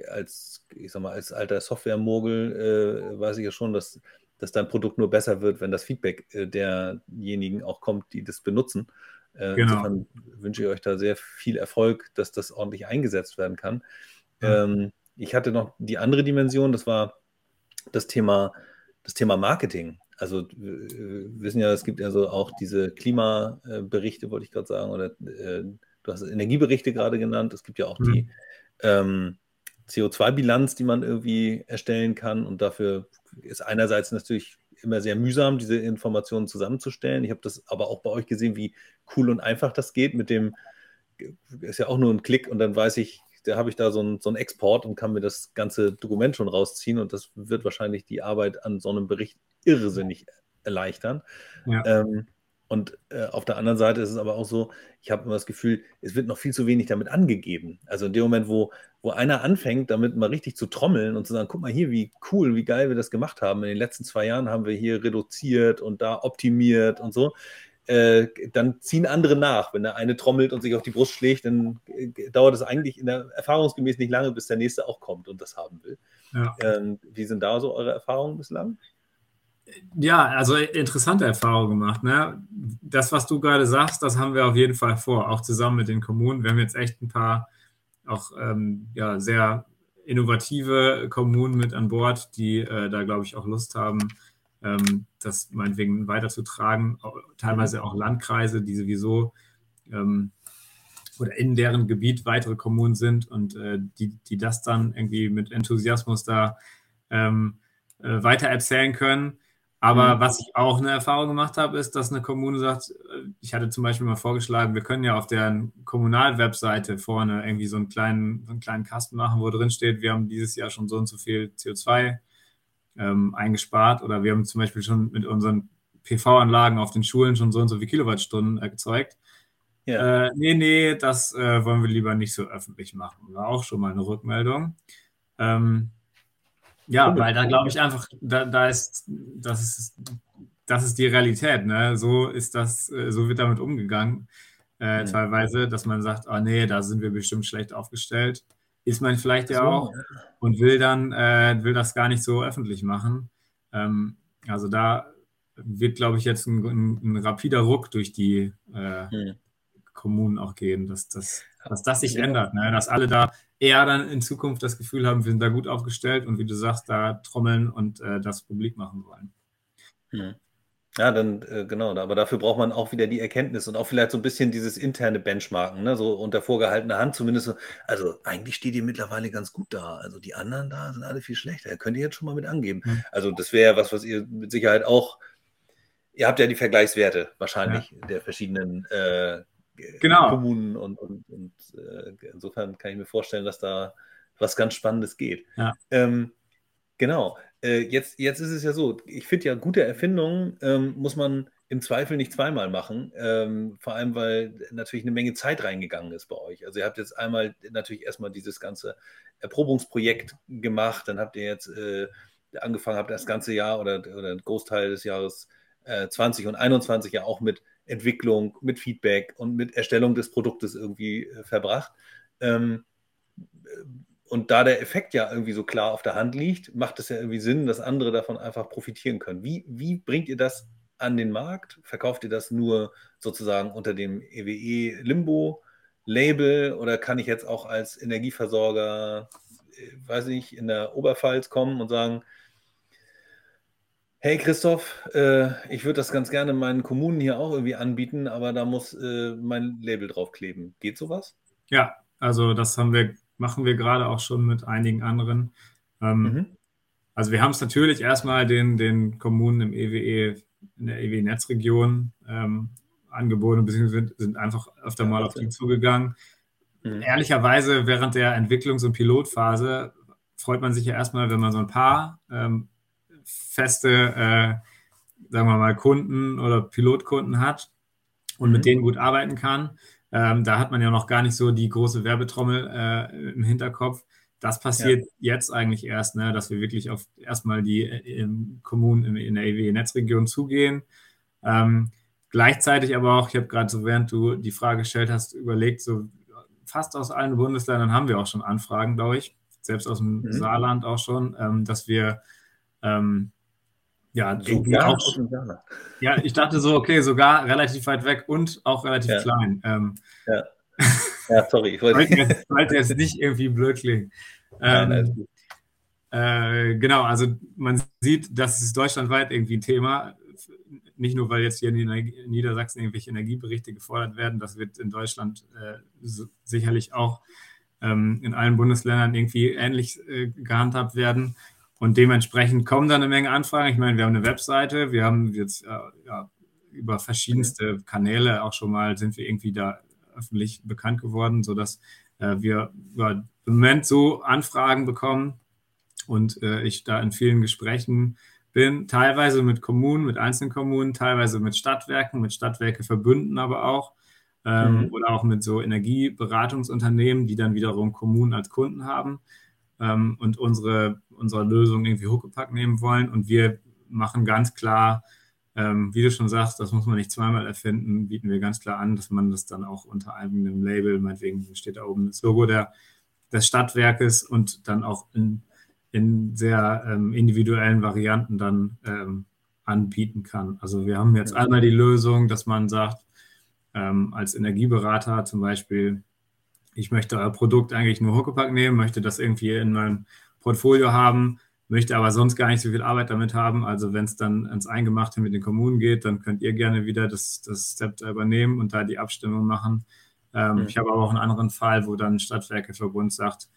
als, ich sag mal, als alter Software-Mogel äh, weiß ich ja schon, dass, dass dein Produkt nur besser wird, wenn das Feedback äh, derjenigen auch kommt, die das benutzen. Äh, genau. Insofern wünsche ich euch da sehr viel Erfolg, dass das ordentlich eingesetzt werden kann. Ähm, ich hatte noch die andere Dimension, das war das Thema, das Thema Marketing. Also wir wissen ja, es gibt ja so auch diese Klimaberichte, wollte ich gerade sagen, oder äh, du hast Energieberichte gerade genannt. Es gibt ja auch mhm. die ähm, CO2-Bilanz, die man irgendwie erstellen kann. Und dafür ist einerseits natürlich immer sehr mühsam, diese Informationen zusammenzustellen. Ich habe das aber auch bei euch gesehen, wie cool und einfach das geht mit dem, ist ja auch nur ein Klick und dann weiß ich, da habe ich da so einen so Export und kann mir das ganze Dokument schon rausziehen und das wird wahrscheinlich die Arbeit an so einem Bericht irrsinnig erleichtern. Ja. Ähm, und äh, auf der anderen Seite ist es aber auch so, ich habe immer das Gefühl, es wird noch viel zu wenig damit angegeben. Also in dem Moment, wo, wo einer anfängt, damit mal richtig zu trommeln und zu sagen, guck mal hier, wie cool, wie geil wir das gemacht haben. In den letzten zwei Jahren haben wir hier reduziert und da optimiert und so. Äh, dann ziehen andere nach. Wenn der eine trommelt und sich auf die Brust schlägt, dann äh, dauert es eigentlich in der, erfahrungsgemäß nicht lange, bis der nächste auch kommt und das haben will. Ja. Ähm, wie sind da so eure Erfahrungen bislang? Ja, also interessante Erfahrung gemacht. Ne? Das, was du gerade sagst, das haben wir auf jeden Fall vor, auch zusammen mit den Kommunen. Wir haben jetzt echt ein paar auch ähm, ja, sehr innovative Kommunen mit an Bord, die äh, da, glaube ich, auch Lust haben, ähm, das meinetwegen weiterzutragen. Teilweise auch Landkreise, die sowieso ähm, oder in deren Gebiet weitere Kommunen sind und äh, die, die das dann irgendwie mit Enthusiasmus da ähm, äh, weiter erzählen können. Aber mhm. was ich auch eine Erfahrung gemacht habe, ist, dass eine Kommune sagt, äh, ich hatte zum Beispiel mal vorgeschlagen, wir können ja auf der Kommunalwebseite vorne irgendwie so einen kleinen, so einen kleinen Kasten machen, wo drin steht, wir haben dieses Jahr schon so und so viel CO2 ähm, eingespart oder wir haben zum Beispiel schon mit unseren PV-Anlagen auf den Schulen schon so und so viele Kilowattstunden erzeugt. Ja. Äh, nee, nee, das äh, wollen wir lieber nicht so öffentlich machen. War auch schon mal eine Rückmeldung. Ähm, ja, weil da glaube ich einfach, da, da ist, das ist, das ist die Realität, ne? So ist das, äh, so wird damit umgegangen, äh, mhm. teilweise, dass man sagt, oh nee, da sind wir bestimmt schlecht aufgestellt. Ist man vielleicht ja so, auch und will dann, äh, will das gar nicht so öffentlich machen. Ähm, also da wird, glaube ich, jetzt ein, ein, ein, rapider Ruck durch die äh, mhm. Kommunen auch gehen, dass, dass, dass das sich ändert, ne? dass alle da eher dann in Zukunft das Gefühl haben, wir sind da gut aufgestellt und wie du sagst, da trommeln und äh, das publik machen wollen. Hm. Ja, dann äh, genau, aber dafür braucht man auch wieder die Erkenntnis und auch vielleicht so ein bisschen dieses interne Benchmarken, ne? so unter vorgehaltener Hand zumindest. So, also eigentlich steht ihr mittlerweile ganz gut da. Also die anderen da sind alle viel schlechter. Könnt ihr jetzt schon mal mit angeben. Hm. Also das wäre ja was, was ihr mit Sicherheit auch. Ihr habt ja die Vergleichswerte wahrscheinlich ja. der verschiedenen äh, genau. Kommunen und, und, und äh, insofern kann ich mir vorstellen, dass da was ganz Spannendes geht. Ja. Ähm, genau. Äh, jetzt, jetzt ist es ja so, ich finde ja, gute Erfindungen ähm, muss man im Zweifel nicht zweimal machen, ähm, vor allem weil natürlich eine Menge Zeit reingegangen ist bei euch. Also ihr habt jetzt einmal natürlich erstmal dieses ganze Erprobungsprojekt gemacht, dann habt ihr jetzt äh, angefangen, habt das ganze Jahr oder, oder einen Großteil des Jahres äh, 20 und 21 ja auch mit Entwicklung, mit Feedback und mit Erstellung des Produktes irgendwie äh, verbracht. Ähm, und da der Effekt ja irgendwie so klar auf der Hand liegt, macht es ja irgendwie Sinn, dass andere davon einfach profitieren können. Wie, wie bringt ihr das an den Markt? Verkauft ihr das nur sozusagen unter dem EWE Limbo Label oder kann ich jetzt auch als Energieversorger, äh, weiß ich, in der Oberpfalz kommen und sagen, Hey Christoph, äh, ich würde das ganz gerne meinen Kommunen hier auch irgendwie anbieten, aber da muss äh, mein Label draufkleben. Geht sowas? Ja, also das haben wir, machen wir gerade auch schon mit einigen anderen. Ähm, mhm. Also wir haben es natürlich erstmal den, den Kommunen im EWE, e, in der EWE-Netzregion ähm, angeboten, beziehungsweise sind einfach öfter mal auf die zugegangen. Mhm. Ehrlicherweise während der Entwicklungs- und Pilotphase freut man sich ja erstmal, wenn man so ein paar ähm, feste, äh, sagen wir mal, Kunden oder Pilotkunden hat und mhm. mit denen gut arbeiten kann. Ähm, da hat man ja noch gar nicht so die große Werbetrommel äh, im Hinterkopf. Das passiert ja. jetzt eigentlich erst, ne, dass wir wirklich auf erstmal die äh, Kommunen in, in der EW-Netzregion zugehen. Ähm, gleichzeitig aber auch, ich habe gerade so, während du die Frage gestellt hast, überlegt, so fast aus allen Bundesländern haben wir auch schon Anfragen, glaube ich, selbst aus dem mhm. Saarland auch schon, ähm, dass wir ähm, ja, sogar auch, ja, ich dachte so, okay, sogar relativ weit weg und auch relativ ja. klein. Ähm, ja. ja, sorry. Ich wollte jetzt, jetzt nicht irgendwie blöd klingen. Ähm, äh, genau, also man sieht, das ist deutschlandweit irgendwie ein Thema. Nicht nur, weil jetzt hier in Niedersachsen irgendwelche Energieberichte gefordert werden, das wird in Deutschland äh, so, sicherlich auch ähm, in allen Bundesländern irgendwie ähnlich äh, gehandhabt werden. Und dementsprechend kommen dann eine Menge Anfragen. Ich meine, wir haben eine Webseite, wir haben jetzt äh, ja, über verschiedenste Kanäle auch schon mal sind wir irgendwie da öffentlich bekannt geworden, sodass äh, wir ja, im Moment so Anfragen bekommen und äh, ich da in vielen Gesprächen bin, teilweise mit Kommunen, mit einzelnen Kommunen, teilweise mit Stadtwerken, mit Stadtwerke verbunden aber auch ähm, mhm. oder auch mit so Energieberatungsunternehmen, die dann wiederum Kommunen als Kunden haben ähm, und unsere, unsere Lösung irgendwie Huckepack nehmen wollen. Und wir machen ganz klar, ähm, wie du schon sagst, das muss man nicht zweimal erfinden, bieten wir ganz klar an, dass man das dann auch unter eigenem Label, meinetwegen steht da oben das Logo der, des Stadtwerkes und dann auch in, in sehr ähm, individuellen Varianten dann ähm, anbieten kann. Also wir haben jetzt einmal die Lösung, dass man sagt, ähm, als Energieberater zum Beispiel, ich möchte euer Produkt eigentlich nur Huckepack nehmen, möchte das irgendwie in meinem Portfolio haben, möchte aber sonst gar nicht so viel Arbeit damit haben. Also wenn es dann ans Eingemachte mit den Kommunen geht, dann könnt ihr gerne wieder das, das Step übernehmen und da die Abstimmung machen. Ähm, mhm. Ich habe aber auch einen anderen Fall, wo dann Stadtwerkeverbund sagt,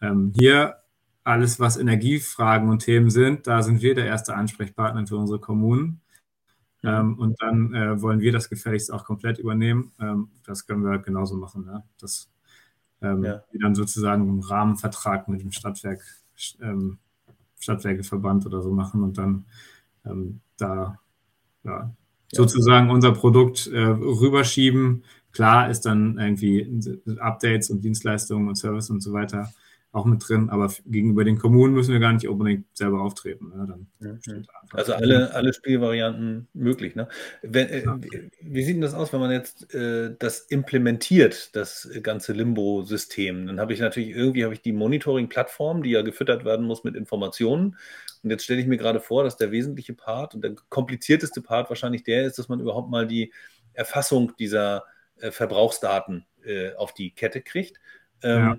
ähm, hier alles, was Energiefragen und Themen sind, da sind wir der erste Ansprechpartner für unsere Kommunen. Mhm. Ähm, und dann äh, wollen wir das gefälligst auch komplett übernehmen. Ähm, das können wir genauso machen. Ne? Das ähm, ja. wir dann sozusagen einen Rahmenvertrag mit dem Stadtwerk, ähm, Stadtwerkeverband oder so machen und dann ähm, da ja. sozusagen unser Produkt äh, rüberschieben. Klar ist dann irgendwie Updates und Dienstleistungen und Service und so weiter auch mit drin, aber gegenüber den Kommunen müssen wir gar nicht unbedingt selber auftreten. Ne? Mhm. also alle, alle Spielvarianten möglich. Ne? Wenn, äh, wie sieht denn das aus, wenn man jetzt äh, das implementiert, das ganze Limbo-System? Dann habe ich natürlich irgendwie habe ich die Monitoring-Plattform, die ja gefüttert werden muss mit Informationen. Und jetzt stelle ich mir gerade vor, dass der wesentliche Part und der komplizierteste Part wahrscheinlich der ist, dass man überhaupt mal die Erfassung dieser äh, Verbrauchsdaten äh, auf die Kette kriegt. Ähm, ja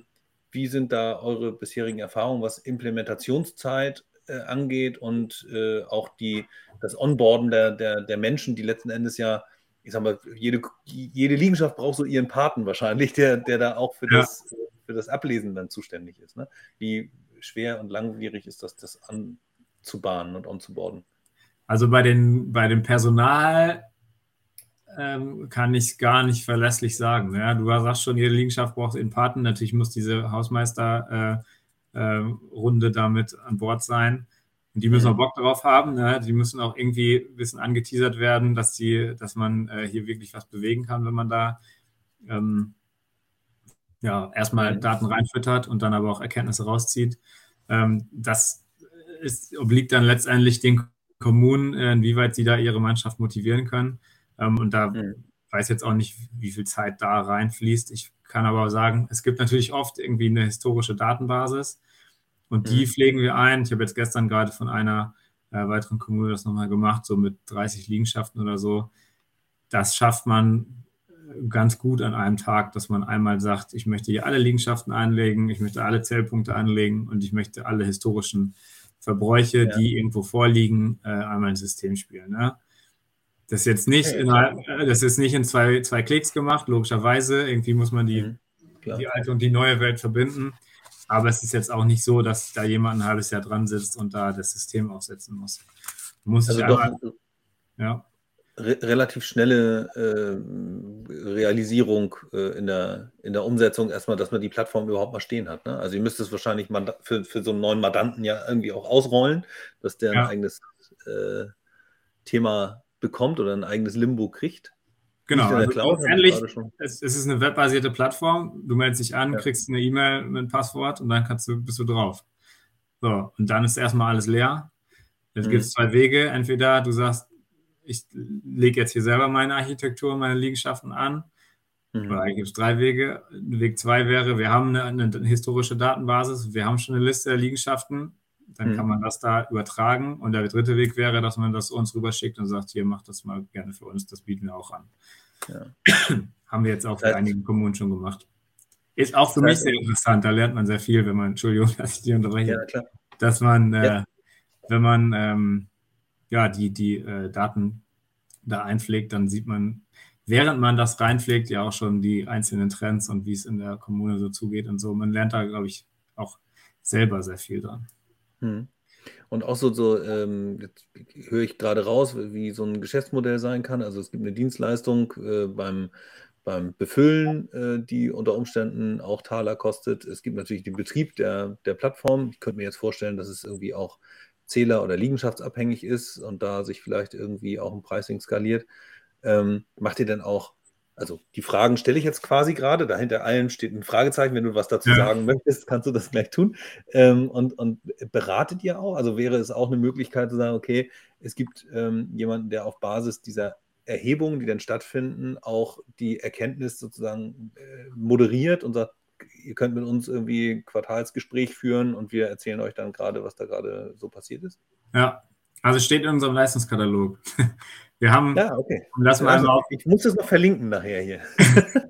wie sind da eure bisherigen Erfahrungen, was Implementationszeit äh, angeht und äh, auch die, das Onboarden der, der, der Menschen, die letzten Endes ja, ich sag mal, jede, jede Liegenschaft braucht so ihren Paten wahrscheinlich, der, der da auch für, ja. das, für das Ablesen dann zuständig ist. Ne? Wie schwer und langwierig ist das, das anzubahnen und onzuboarden? Also bei den, bei dem Personal ähm, kann ich gar nicht verlässlich sagen. Ja, du sagst schon, jede Liegenschaft braucht einen Paten. Natürlich muss diese Hausmeister äh, äh, Runde damit an Bord sein. Und die müssen auch Bock darauf haben. Ne? Die müssen auch irgendwie ein bisschen angeteasert werden, dass, die, dass man äh, hier wirklich was bewegen kann, wenn man da ähm, ja, erstmal Daten reinfüttert und dann aber auch Erkenntnisse rauszieht. Ähm, das ist, obliegt dann letztendlich den Kommunen, äh, inwieweit sie da ihre Mannschaft motivieren können. Ähm, und da mhm. weiß jetzt auch nicht, wie viel Zeit da reinfließt. Ich kann aber sagen, es gibt natürlich oft irgendwie eine historische Datenbasis und die mhm. pflegen wir ein. Ich habe jetzt gestern gerade von einer äh, weiteren Kommune das nochmal gemacht, so mit 30 Liegenschaften oder so. Das schafft man äh, ganz gut an einem Tag, dass man einmal sagt, ich möchte hier alle Liegenschaften anlegen, ich möchte alle Zählpunkte anlegen und ich möchte alle historischen Verbräuche, ja. die irgendwo vorliegen, äh, einmal ins System spielen. Ne? Das ist jetzt nicht, okay, in, das ist nicht in zwei, zwei Klicks gemacht, logischerweise. Irgendwie muss man die, mhm, die alte und die neue Welt verbinden. Aber es ist jetzt auch nicht so, dass da jemand ein halbes Jahr dran sitzt und da das System aufsetzen muss. muss also doch, einmal, ja. Re relativ schnelle äh, Realisierung äh, in, der, in der Umsetzung, erstmal, dass man die Plattform überhaupt mal stehen hat. Ne? Also ihr müsst es wahrscheinlich für, für so einen neuen Mandanten ja irgendwie auch ausrollen, dass der ja. ein eigenes äh, Thema bekommt oder ein eigenes Limbo kriegt. Genau, also Cloud, es, es, ist eine webbasierte Plattform. Du meldest dich an, ja. kriegst eine E-Mail mit einem Passwort und dann kannst du, bist du drauf. So, und dann ist erstmal alles leer. Jetzt mhm. gibt es zwei Wege. Entweder du sagst, ich lege jetzt hier selber meine Architektur, meine Liegenschaften an. Mhm. Oder eigentlich gibt es drei Wege. Weg zwei wäre, wir haben eine, eine, historische Datenbasis, wir haben schon eine Liste der Liegenschaften dann mhm. kann man das da übertragen. Und der dritte Weg wäre, dass man das uns rüberschickt und sagt, hier, macht das mal gerne für uns, das bieten wir auch an. Ja. Haben wir jetzt auch für einige Kommunen schon gemacht. Ist auch für mich sehr interessant, da lernt man sehr viel, wenn man, Entschuldigung, dass ich die unterbreche, ja, dass man, äh, ja. wenn man ähm, ja, die, die äh, Daten da einpflegt, dann sieht man, während man das reinpflegt, ja auch schon die einzelnen Trends und wie es in der Kommune so zugeht und so. Man lernt da, glaube ich, auch selber sehr viel dran. Hm. Und auch so, so ähm, jetzt höre ich gerade raus, wie so ein Geschäftsmodell sein kann. Also es gibt eine Dienstleistung äh, beim, beim Befüllen, äh, die unter Umständen auch Taler kostet. Es gibt natürlich den Betrieb der, der Plattform. Ich könnte mir jetzt vorstellen, dass es irgendwie auch Zähler- oder liegenschaftsabhängig ist und da sich vielleicht irgendwie auch ein Pricing skaliert. Ähm, macht ihr denn auch also die Fragen stelle ich jetzt quasi gerade. Dahinter allen steht ein Fragezeichen. Wenn du was dazu ja. sagen möchtest, kannst du das gleich tun. Ähm, und, und beratet ihr auch? Also wäre es auch eine Möglichkeit zu sagen, okay, es gibt ähm, jemanden, der auf Basis dieser Erhebungen, die dann stattfinden, auch die Erkenntnis sozusagen äh, moderiert und sagt, ihr könnt mit uns irgendwie ein Quartalsgespräch führen und wir erzählen euch dann gerade, was da gerade so passiert ist? Ja, also steht in unserem Leistungskatalog. Wir haben. Ja, okay. Lass mal also, ich muss das noch verlinken nachher hier.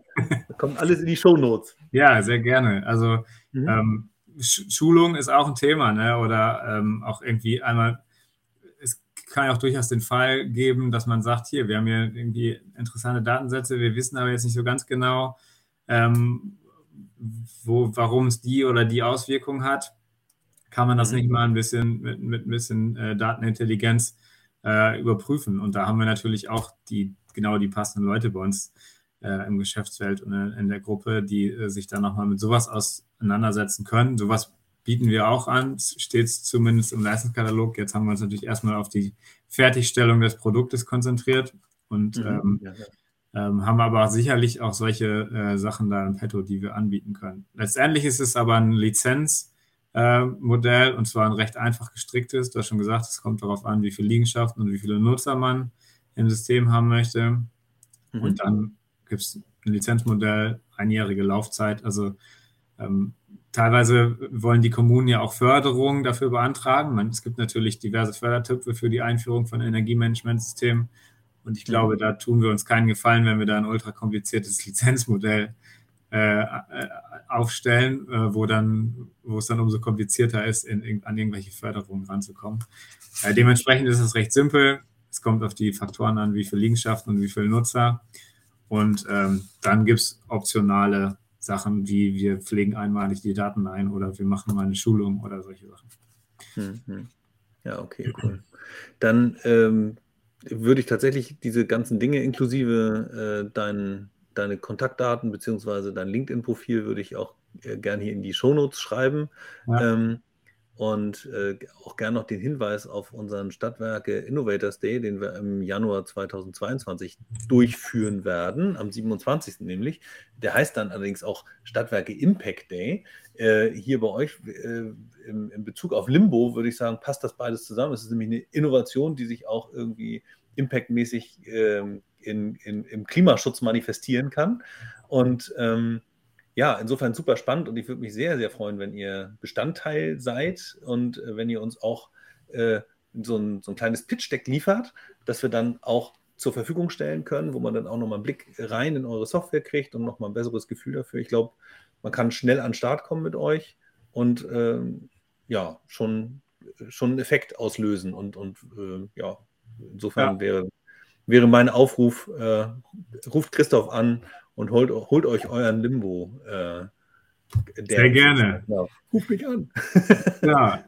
kommt alles in die Show Notes. Ja, sehr gerne. Also mhm. ähm, Schulung ist auch ein Thema, ne? Oder ähm, auch irgendwie einmal. Es kann ja auch durchaus den Fall geben, dass man sagt, hier, wir haben hier irgendwie interessante Datensätze, wir wissen aber jetzt nicht so ganz genau, ähm, wo, warum es die oder die Auswirkung hat. Kann man das mhm. nicht mal ein bisschen mit, mit ein bisschen äh, Datenintelligenz äh, überprüfen. Und da haben wir natürlich auch die genau die passenden Leute bei uns äh, im Geschäftsfeld und in der Gruppe, die äh, sich dann nochmal mit sowas auseinandersetzen können. Sowas bieten wir auch an, stets zumindest im Leistungskatalog. Jetzt haben wir uns natürlich erstmal auf die Fertigstellung des Produktes konzentriert und mhm, ähm, ja, ja. Ähm, haben aber sicherlich auch solche äh, Sachen da im Petto, die wir anbieten können. Letztendlich ist es aber ein Lizenz, äh, Modell und zwar ein recht einfach gestricktes. Du hast schon gesagt, es kommt darauf an, wie viele Liegenschaften und wie viele Nutzer man im System haben möchte. Mhm. Und dann gibt es ein Lizenzmodell, einjährige Laufzeit. Also ähm, teilweise wollen die Kommunen ja auch Förderungen dafür beantragen. Man, es gibt natürlich diverse Fördertöpfe für die Einführung von Energiemanagementsystemen. Und ich glaube, mhm. da tun wir uns keinen Gefallen, wenn wir da ein ultra kompliziertes Lizenzmodell äh, äh, aufstellen, äh, wo dann, wo es dann umso komplizierter ist, in, an irgendwelche Förderungen ranzukommen. Äh, dementsprechend ist es recht simpel. Es kommt auf die Faktoren an, wie viele Liegenschaften und wie viele Nutzer. Und ähm, dann gibt es optionale Sachen, wie wir pflegen einmalig die Daten ein oder wir machen mal eine Schulung oder solche Sachen. Mhm. Ja, okay, cool. Dann ähm, würde ich tatsächlich diese ganzen Dinge inklusive äh, deinen deine Kontaktdaten bzw. dein LinkedIn-Profil würde ich auch äh, gerne hier in die Shownotes schreiben. Ja. Ähm, und äh, auch gerne noch den Hinweis auf unseren Stadtwerke Innovators Day, den wir im Januar 2022 durchführen werden, am 27. nämlich. Der heißt dann allerdings auch Stadtwerke Impact Day. Äh, hier bei euch äh, im, in Bezug auf Limbo würde ich sagen, passt das beides zusammen. Es ist nämlich eine Innovation, die sich auch irgendwie impactmäßig ähm, in, in, im Klimaschutz manifestieren kann. Und ähm, ja, insofern super spannend und ich würde mich sehr, sehr freuen, wenn ihr Bestandteil seid und äh, wenn ihr uns auch äh, so, ein, so ein kleines Pitch-Deck liefert, das wir dann auch zur Verfügung stellen können, wo man dann auch nochmal einen Blick rein in eure Software kriegt und nochmal ein besseres Gefühl dafür. Ich glaube, man kann schnell an den Start kommen mit euch und ähm, ja, schon, schon einen Effekt auslösen und, und äh, ja, insofern ja. wäre wäre mein Aufruf, äh, ruft Christoph an und holt, holt euch euren Limbo. Äh, sehr gerne. Genau. Ruf mich an. ja,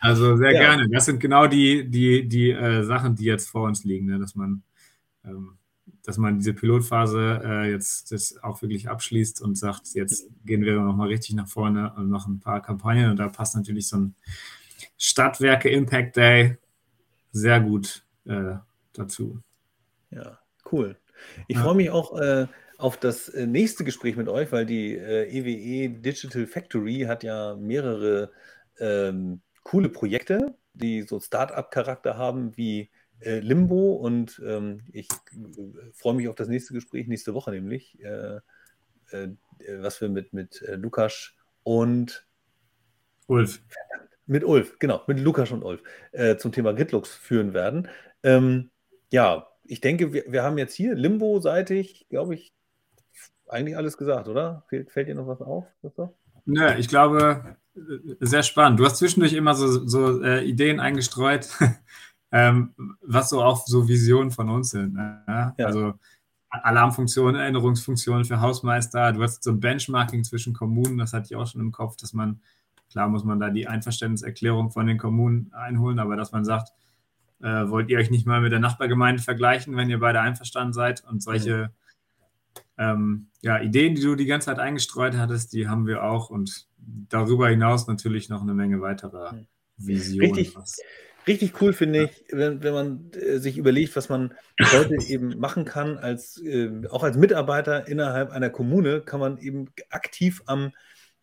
also sehr ja. gerne. Das sind genau die, die, die äh, Sachen, die jetzt vor uns liegen, ne? dass man ähm, dass man diese Pilotphase äh, jetzt das auch wirklich abschließt und sagt, jetzt gehen wir nochmal richtig nach vorne und machen ein paar Kampagnen und da passt natürlich so ein Stadtwerke Impact Day sehr gut äh, dazu. Ja, cool. Ich ja. freue mich auch äh, auf das äh, nächste Gespräch mit euch, weil die äh, EWE e Digital Factory hat ja mehrere ähm, coole Projekte, die so Start-up-Charakter haben wie äh, Limbo und ähm, ich äh, freue mich auf das nächste Gespräch, nächste Woche nämlich, äh, was wir mit, mit Lukas und Ulf. Mit Ulf, genau, mit Lukas und Ulf zum Thema Gridlux führen werden. Ähm, ja, ich denke, wir, wir haben jetzt hier Limbo-seitig, glaube ich, eigentlich alles gesagt, oder? Fällt, fällt dir noch was auf? Christoph? Nö, ich glaube, sehr spannend. Du hast zwischendurch immer so, so äh, Ideen eingestreut, ähm, was so auch so Visionen von uns sind. Ne? Ja. Also Alarmfunktionen, Erinnerungsfunktionen für Hausmeister. Du hast so ein Benchmarking zwischen Kommunen, das hatte ich auch schon im Kopf, dass man, klar muss man da die Einverständniserklärung von den Kommunen einholen, aber dass man sagt, äh, wollt ihr euch nicht mal mit der Nachbargemeinde vergleichen, wenn ihr beide einverstanden seid? Und solche ähm, ja, Ideen, die du die ganze Zeit eingestreut hattest, die haben wir auch und darüber hinaus natürlich noch eine Menge weiterer Visionen. Richtig, richtig cool finde ich, wenn, wenn man äh, sich überlegt, was man heute eben machen kann, als, äh, auch als Mitarbeiter innerhalb einer Kommune, kann man eben aktiv am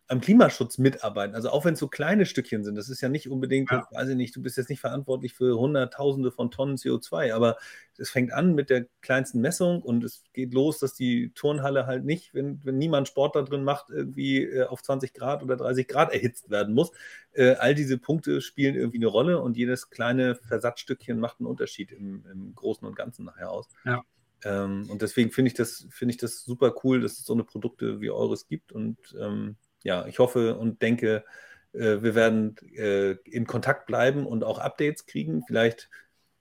am Klimaschutz mitarbeiten. Also auch wenn es so kleine Stückchen sind, das ist ja nicht unbedingt, ja. weiß ich nicht, du bist jetzt nicht verantwortlich für Hunderttausende von Tonnen CO2, aber es fängt an mit der kleinsten Messung und es geht los, dass die Turnhalle halt nicht, wenn, wenn niemand Sport da drin macht, irgendwie äh, auf 20 Grad oder 30 Grad erhitzt werden muss. Äh, all diese Punkte spielen irgendwie eine Rolle und jedes kleine Versatzstückchen macht einen Unterschied im, im Großen und Ganzen nachher aus. Ja. Ähm, und deswegen finde ich, das, find ich das super cool, dass es so eine Produkte wie eures gibt und ähm, ja, ich hoffe und denke, äh, wir werden äh, in Kontakt bleiben und auch Updates kriegen. Vielleicht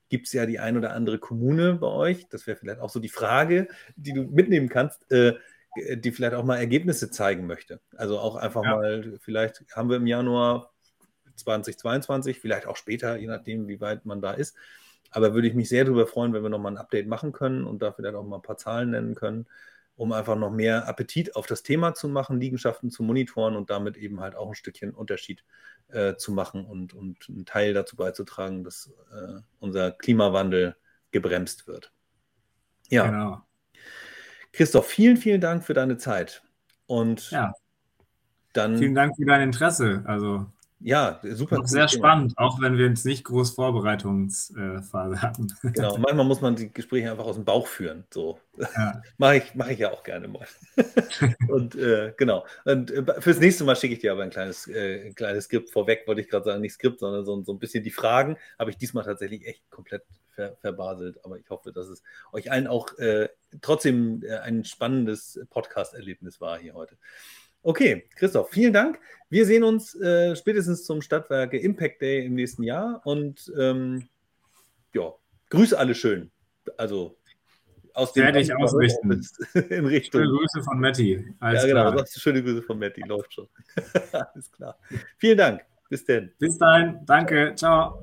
gibt es ja die ein oder andere Kommune bei euch. Das wäre vielleicht auch so die Frage, die du mitnehmen kannst, äh, die vielleicht auch mal Ergebnisse zeigen möchte. Also auch einfach ja. mal, vielleicht haben wir im Januar 2022, vielleicht auch später, je nachdem, wie weit man da ist. Aber würde ich mich sehr darüber freuen, wenn wir nochmal ein Update machen können und da vielleicht auch mal ein paar Zahlen nennen können um einfach noch mehr Appetit auf das Thema zu machen, Liegenschaften zu monitoren und damit eben halt auch ein Stückchen Unterschied äh, zu machen und, und einen Teil dazu beizutragen, dass äh, unser Klimawandel gebremst wird. Ja. Genau. Christoph, vielen, vielen Dank für deine Zeit. Und ja. dann. Vielen Dank für dein Interesse. Also ja, super. sehr Thema. spannend, auch wenn wir jetzt nicht groß Vorbereitungsphase hatten. Genau, manchmal muss man die Gespräche einfach aus dem Bauch führen. So ja. mache ich, mach ich ja auch gerne mal. und äh, genau. Und äh, fürs nächste Mal schicke ich dir aber ein kleines, äh, ein kleines Skript vorweg, wollte ich gerade sagen, nicht Skript, sondern so, so ein bisschen die Fragen. Habe ich diesmal tatsächlich echt komplett ver, verbaselt. Aber ich hoffe, dass es euch allen auch äh, trotzdem äh, ein spannendes Podcast-Erlebnis war hier heute. Okay, Christoph, vielen Dank. Wir sehen uns äh, spätestens zum Stadtwerke Impact Day im nächsten Jahr und ähm, ja, grüße alle schön. Also aus dem Werde ich ausrichten. in Richtung. Schöne Grüße von Matti. ja, genau. Klar. Schöne Grüße von Matti. Läuft schon. Alles klar. Vielen Dank. Bis denn. Bis dahin. Danke. Ciao.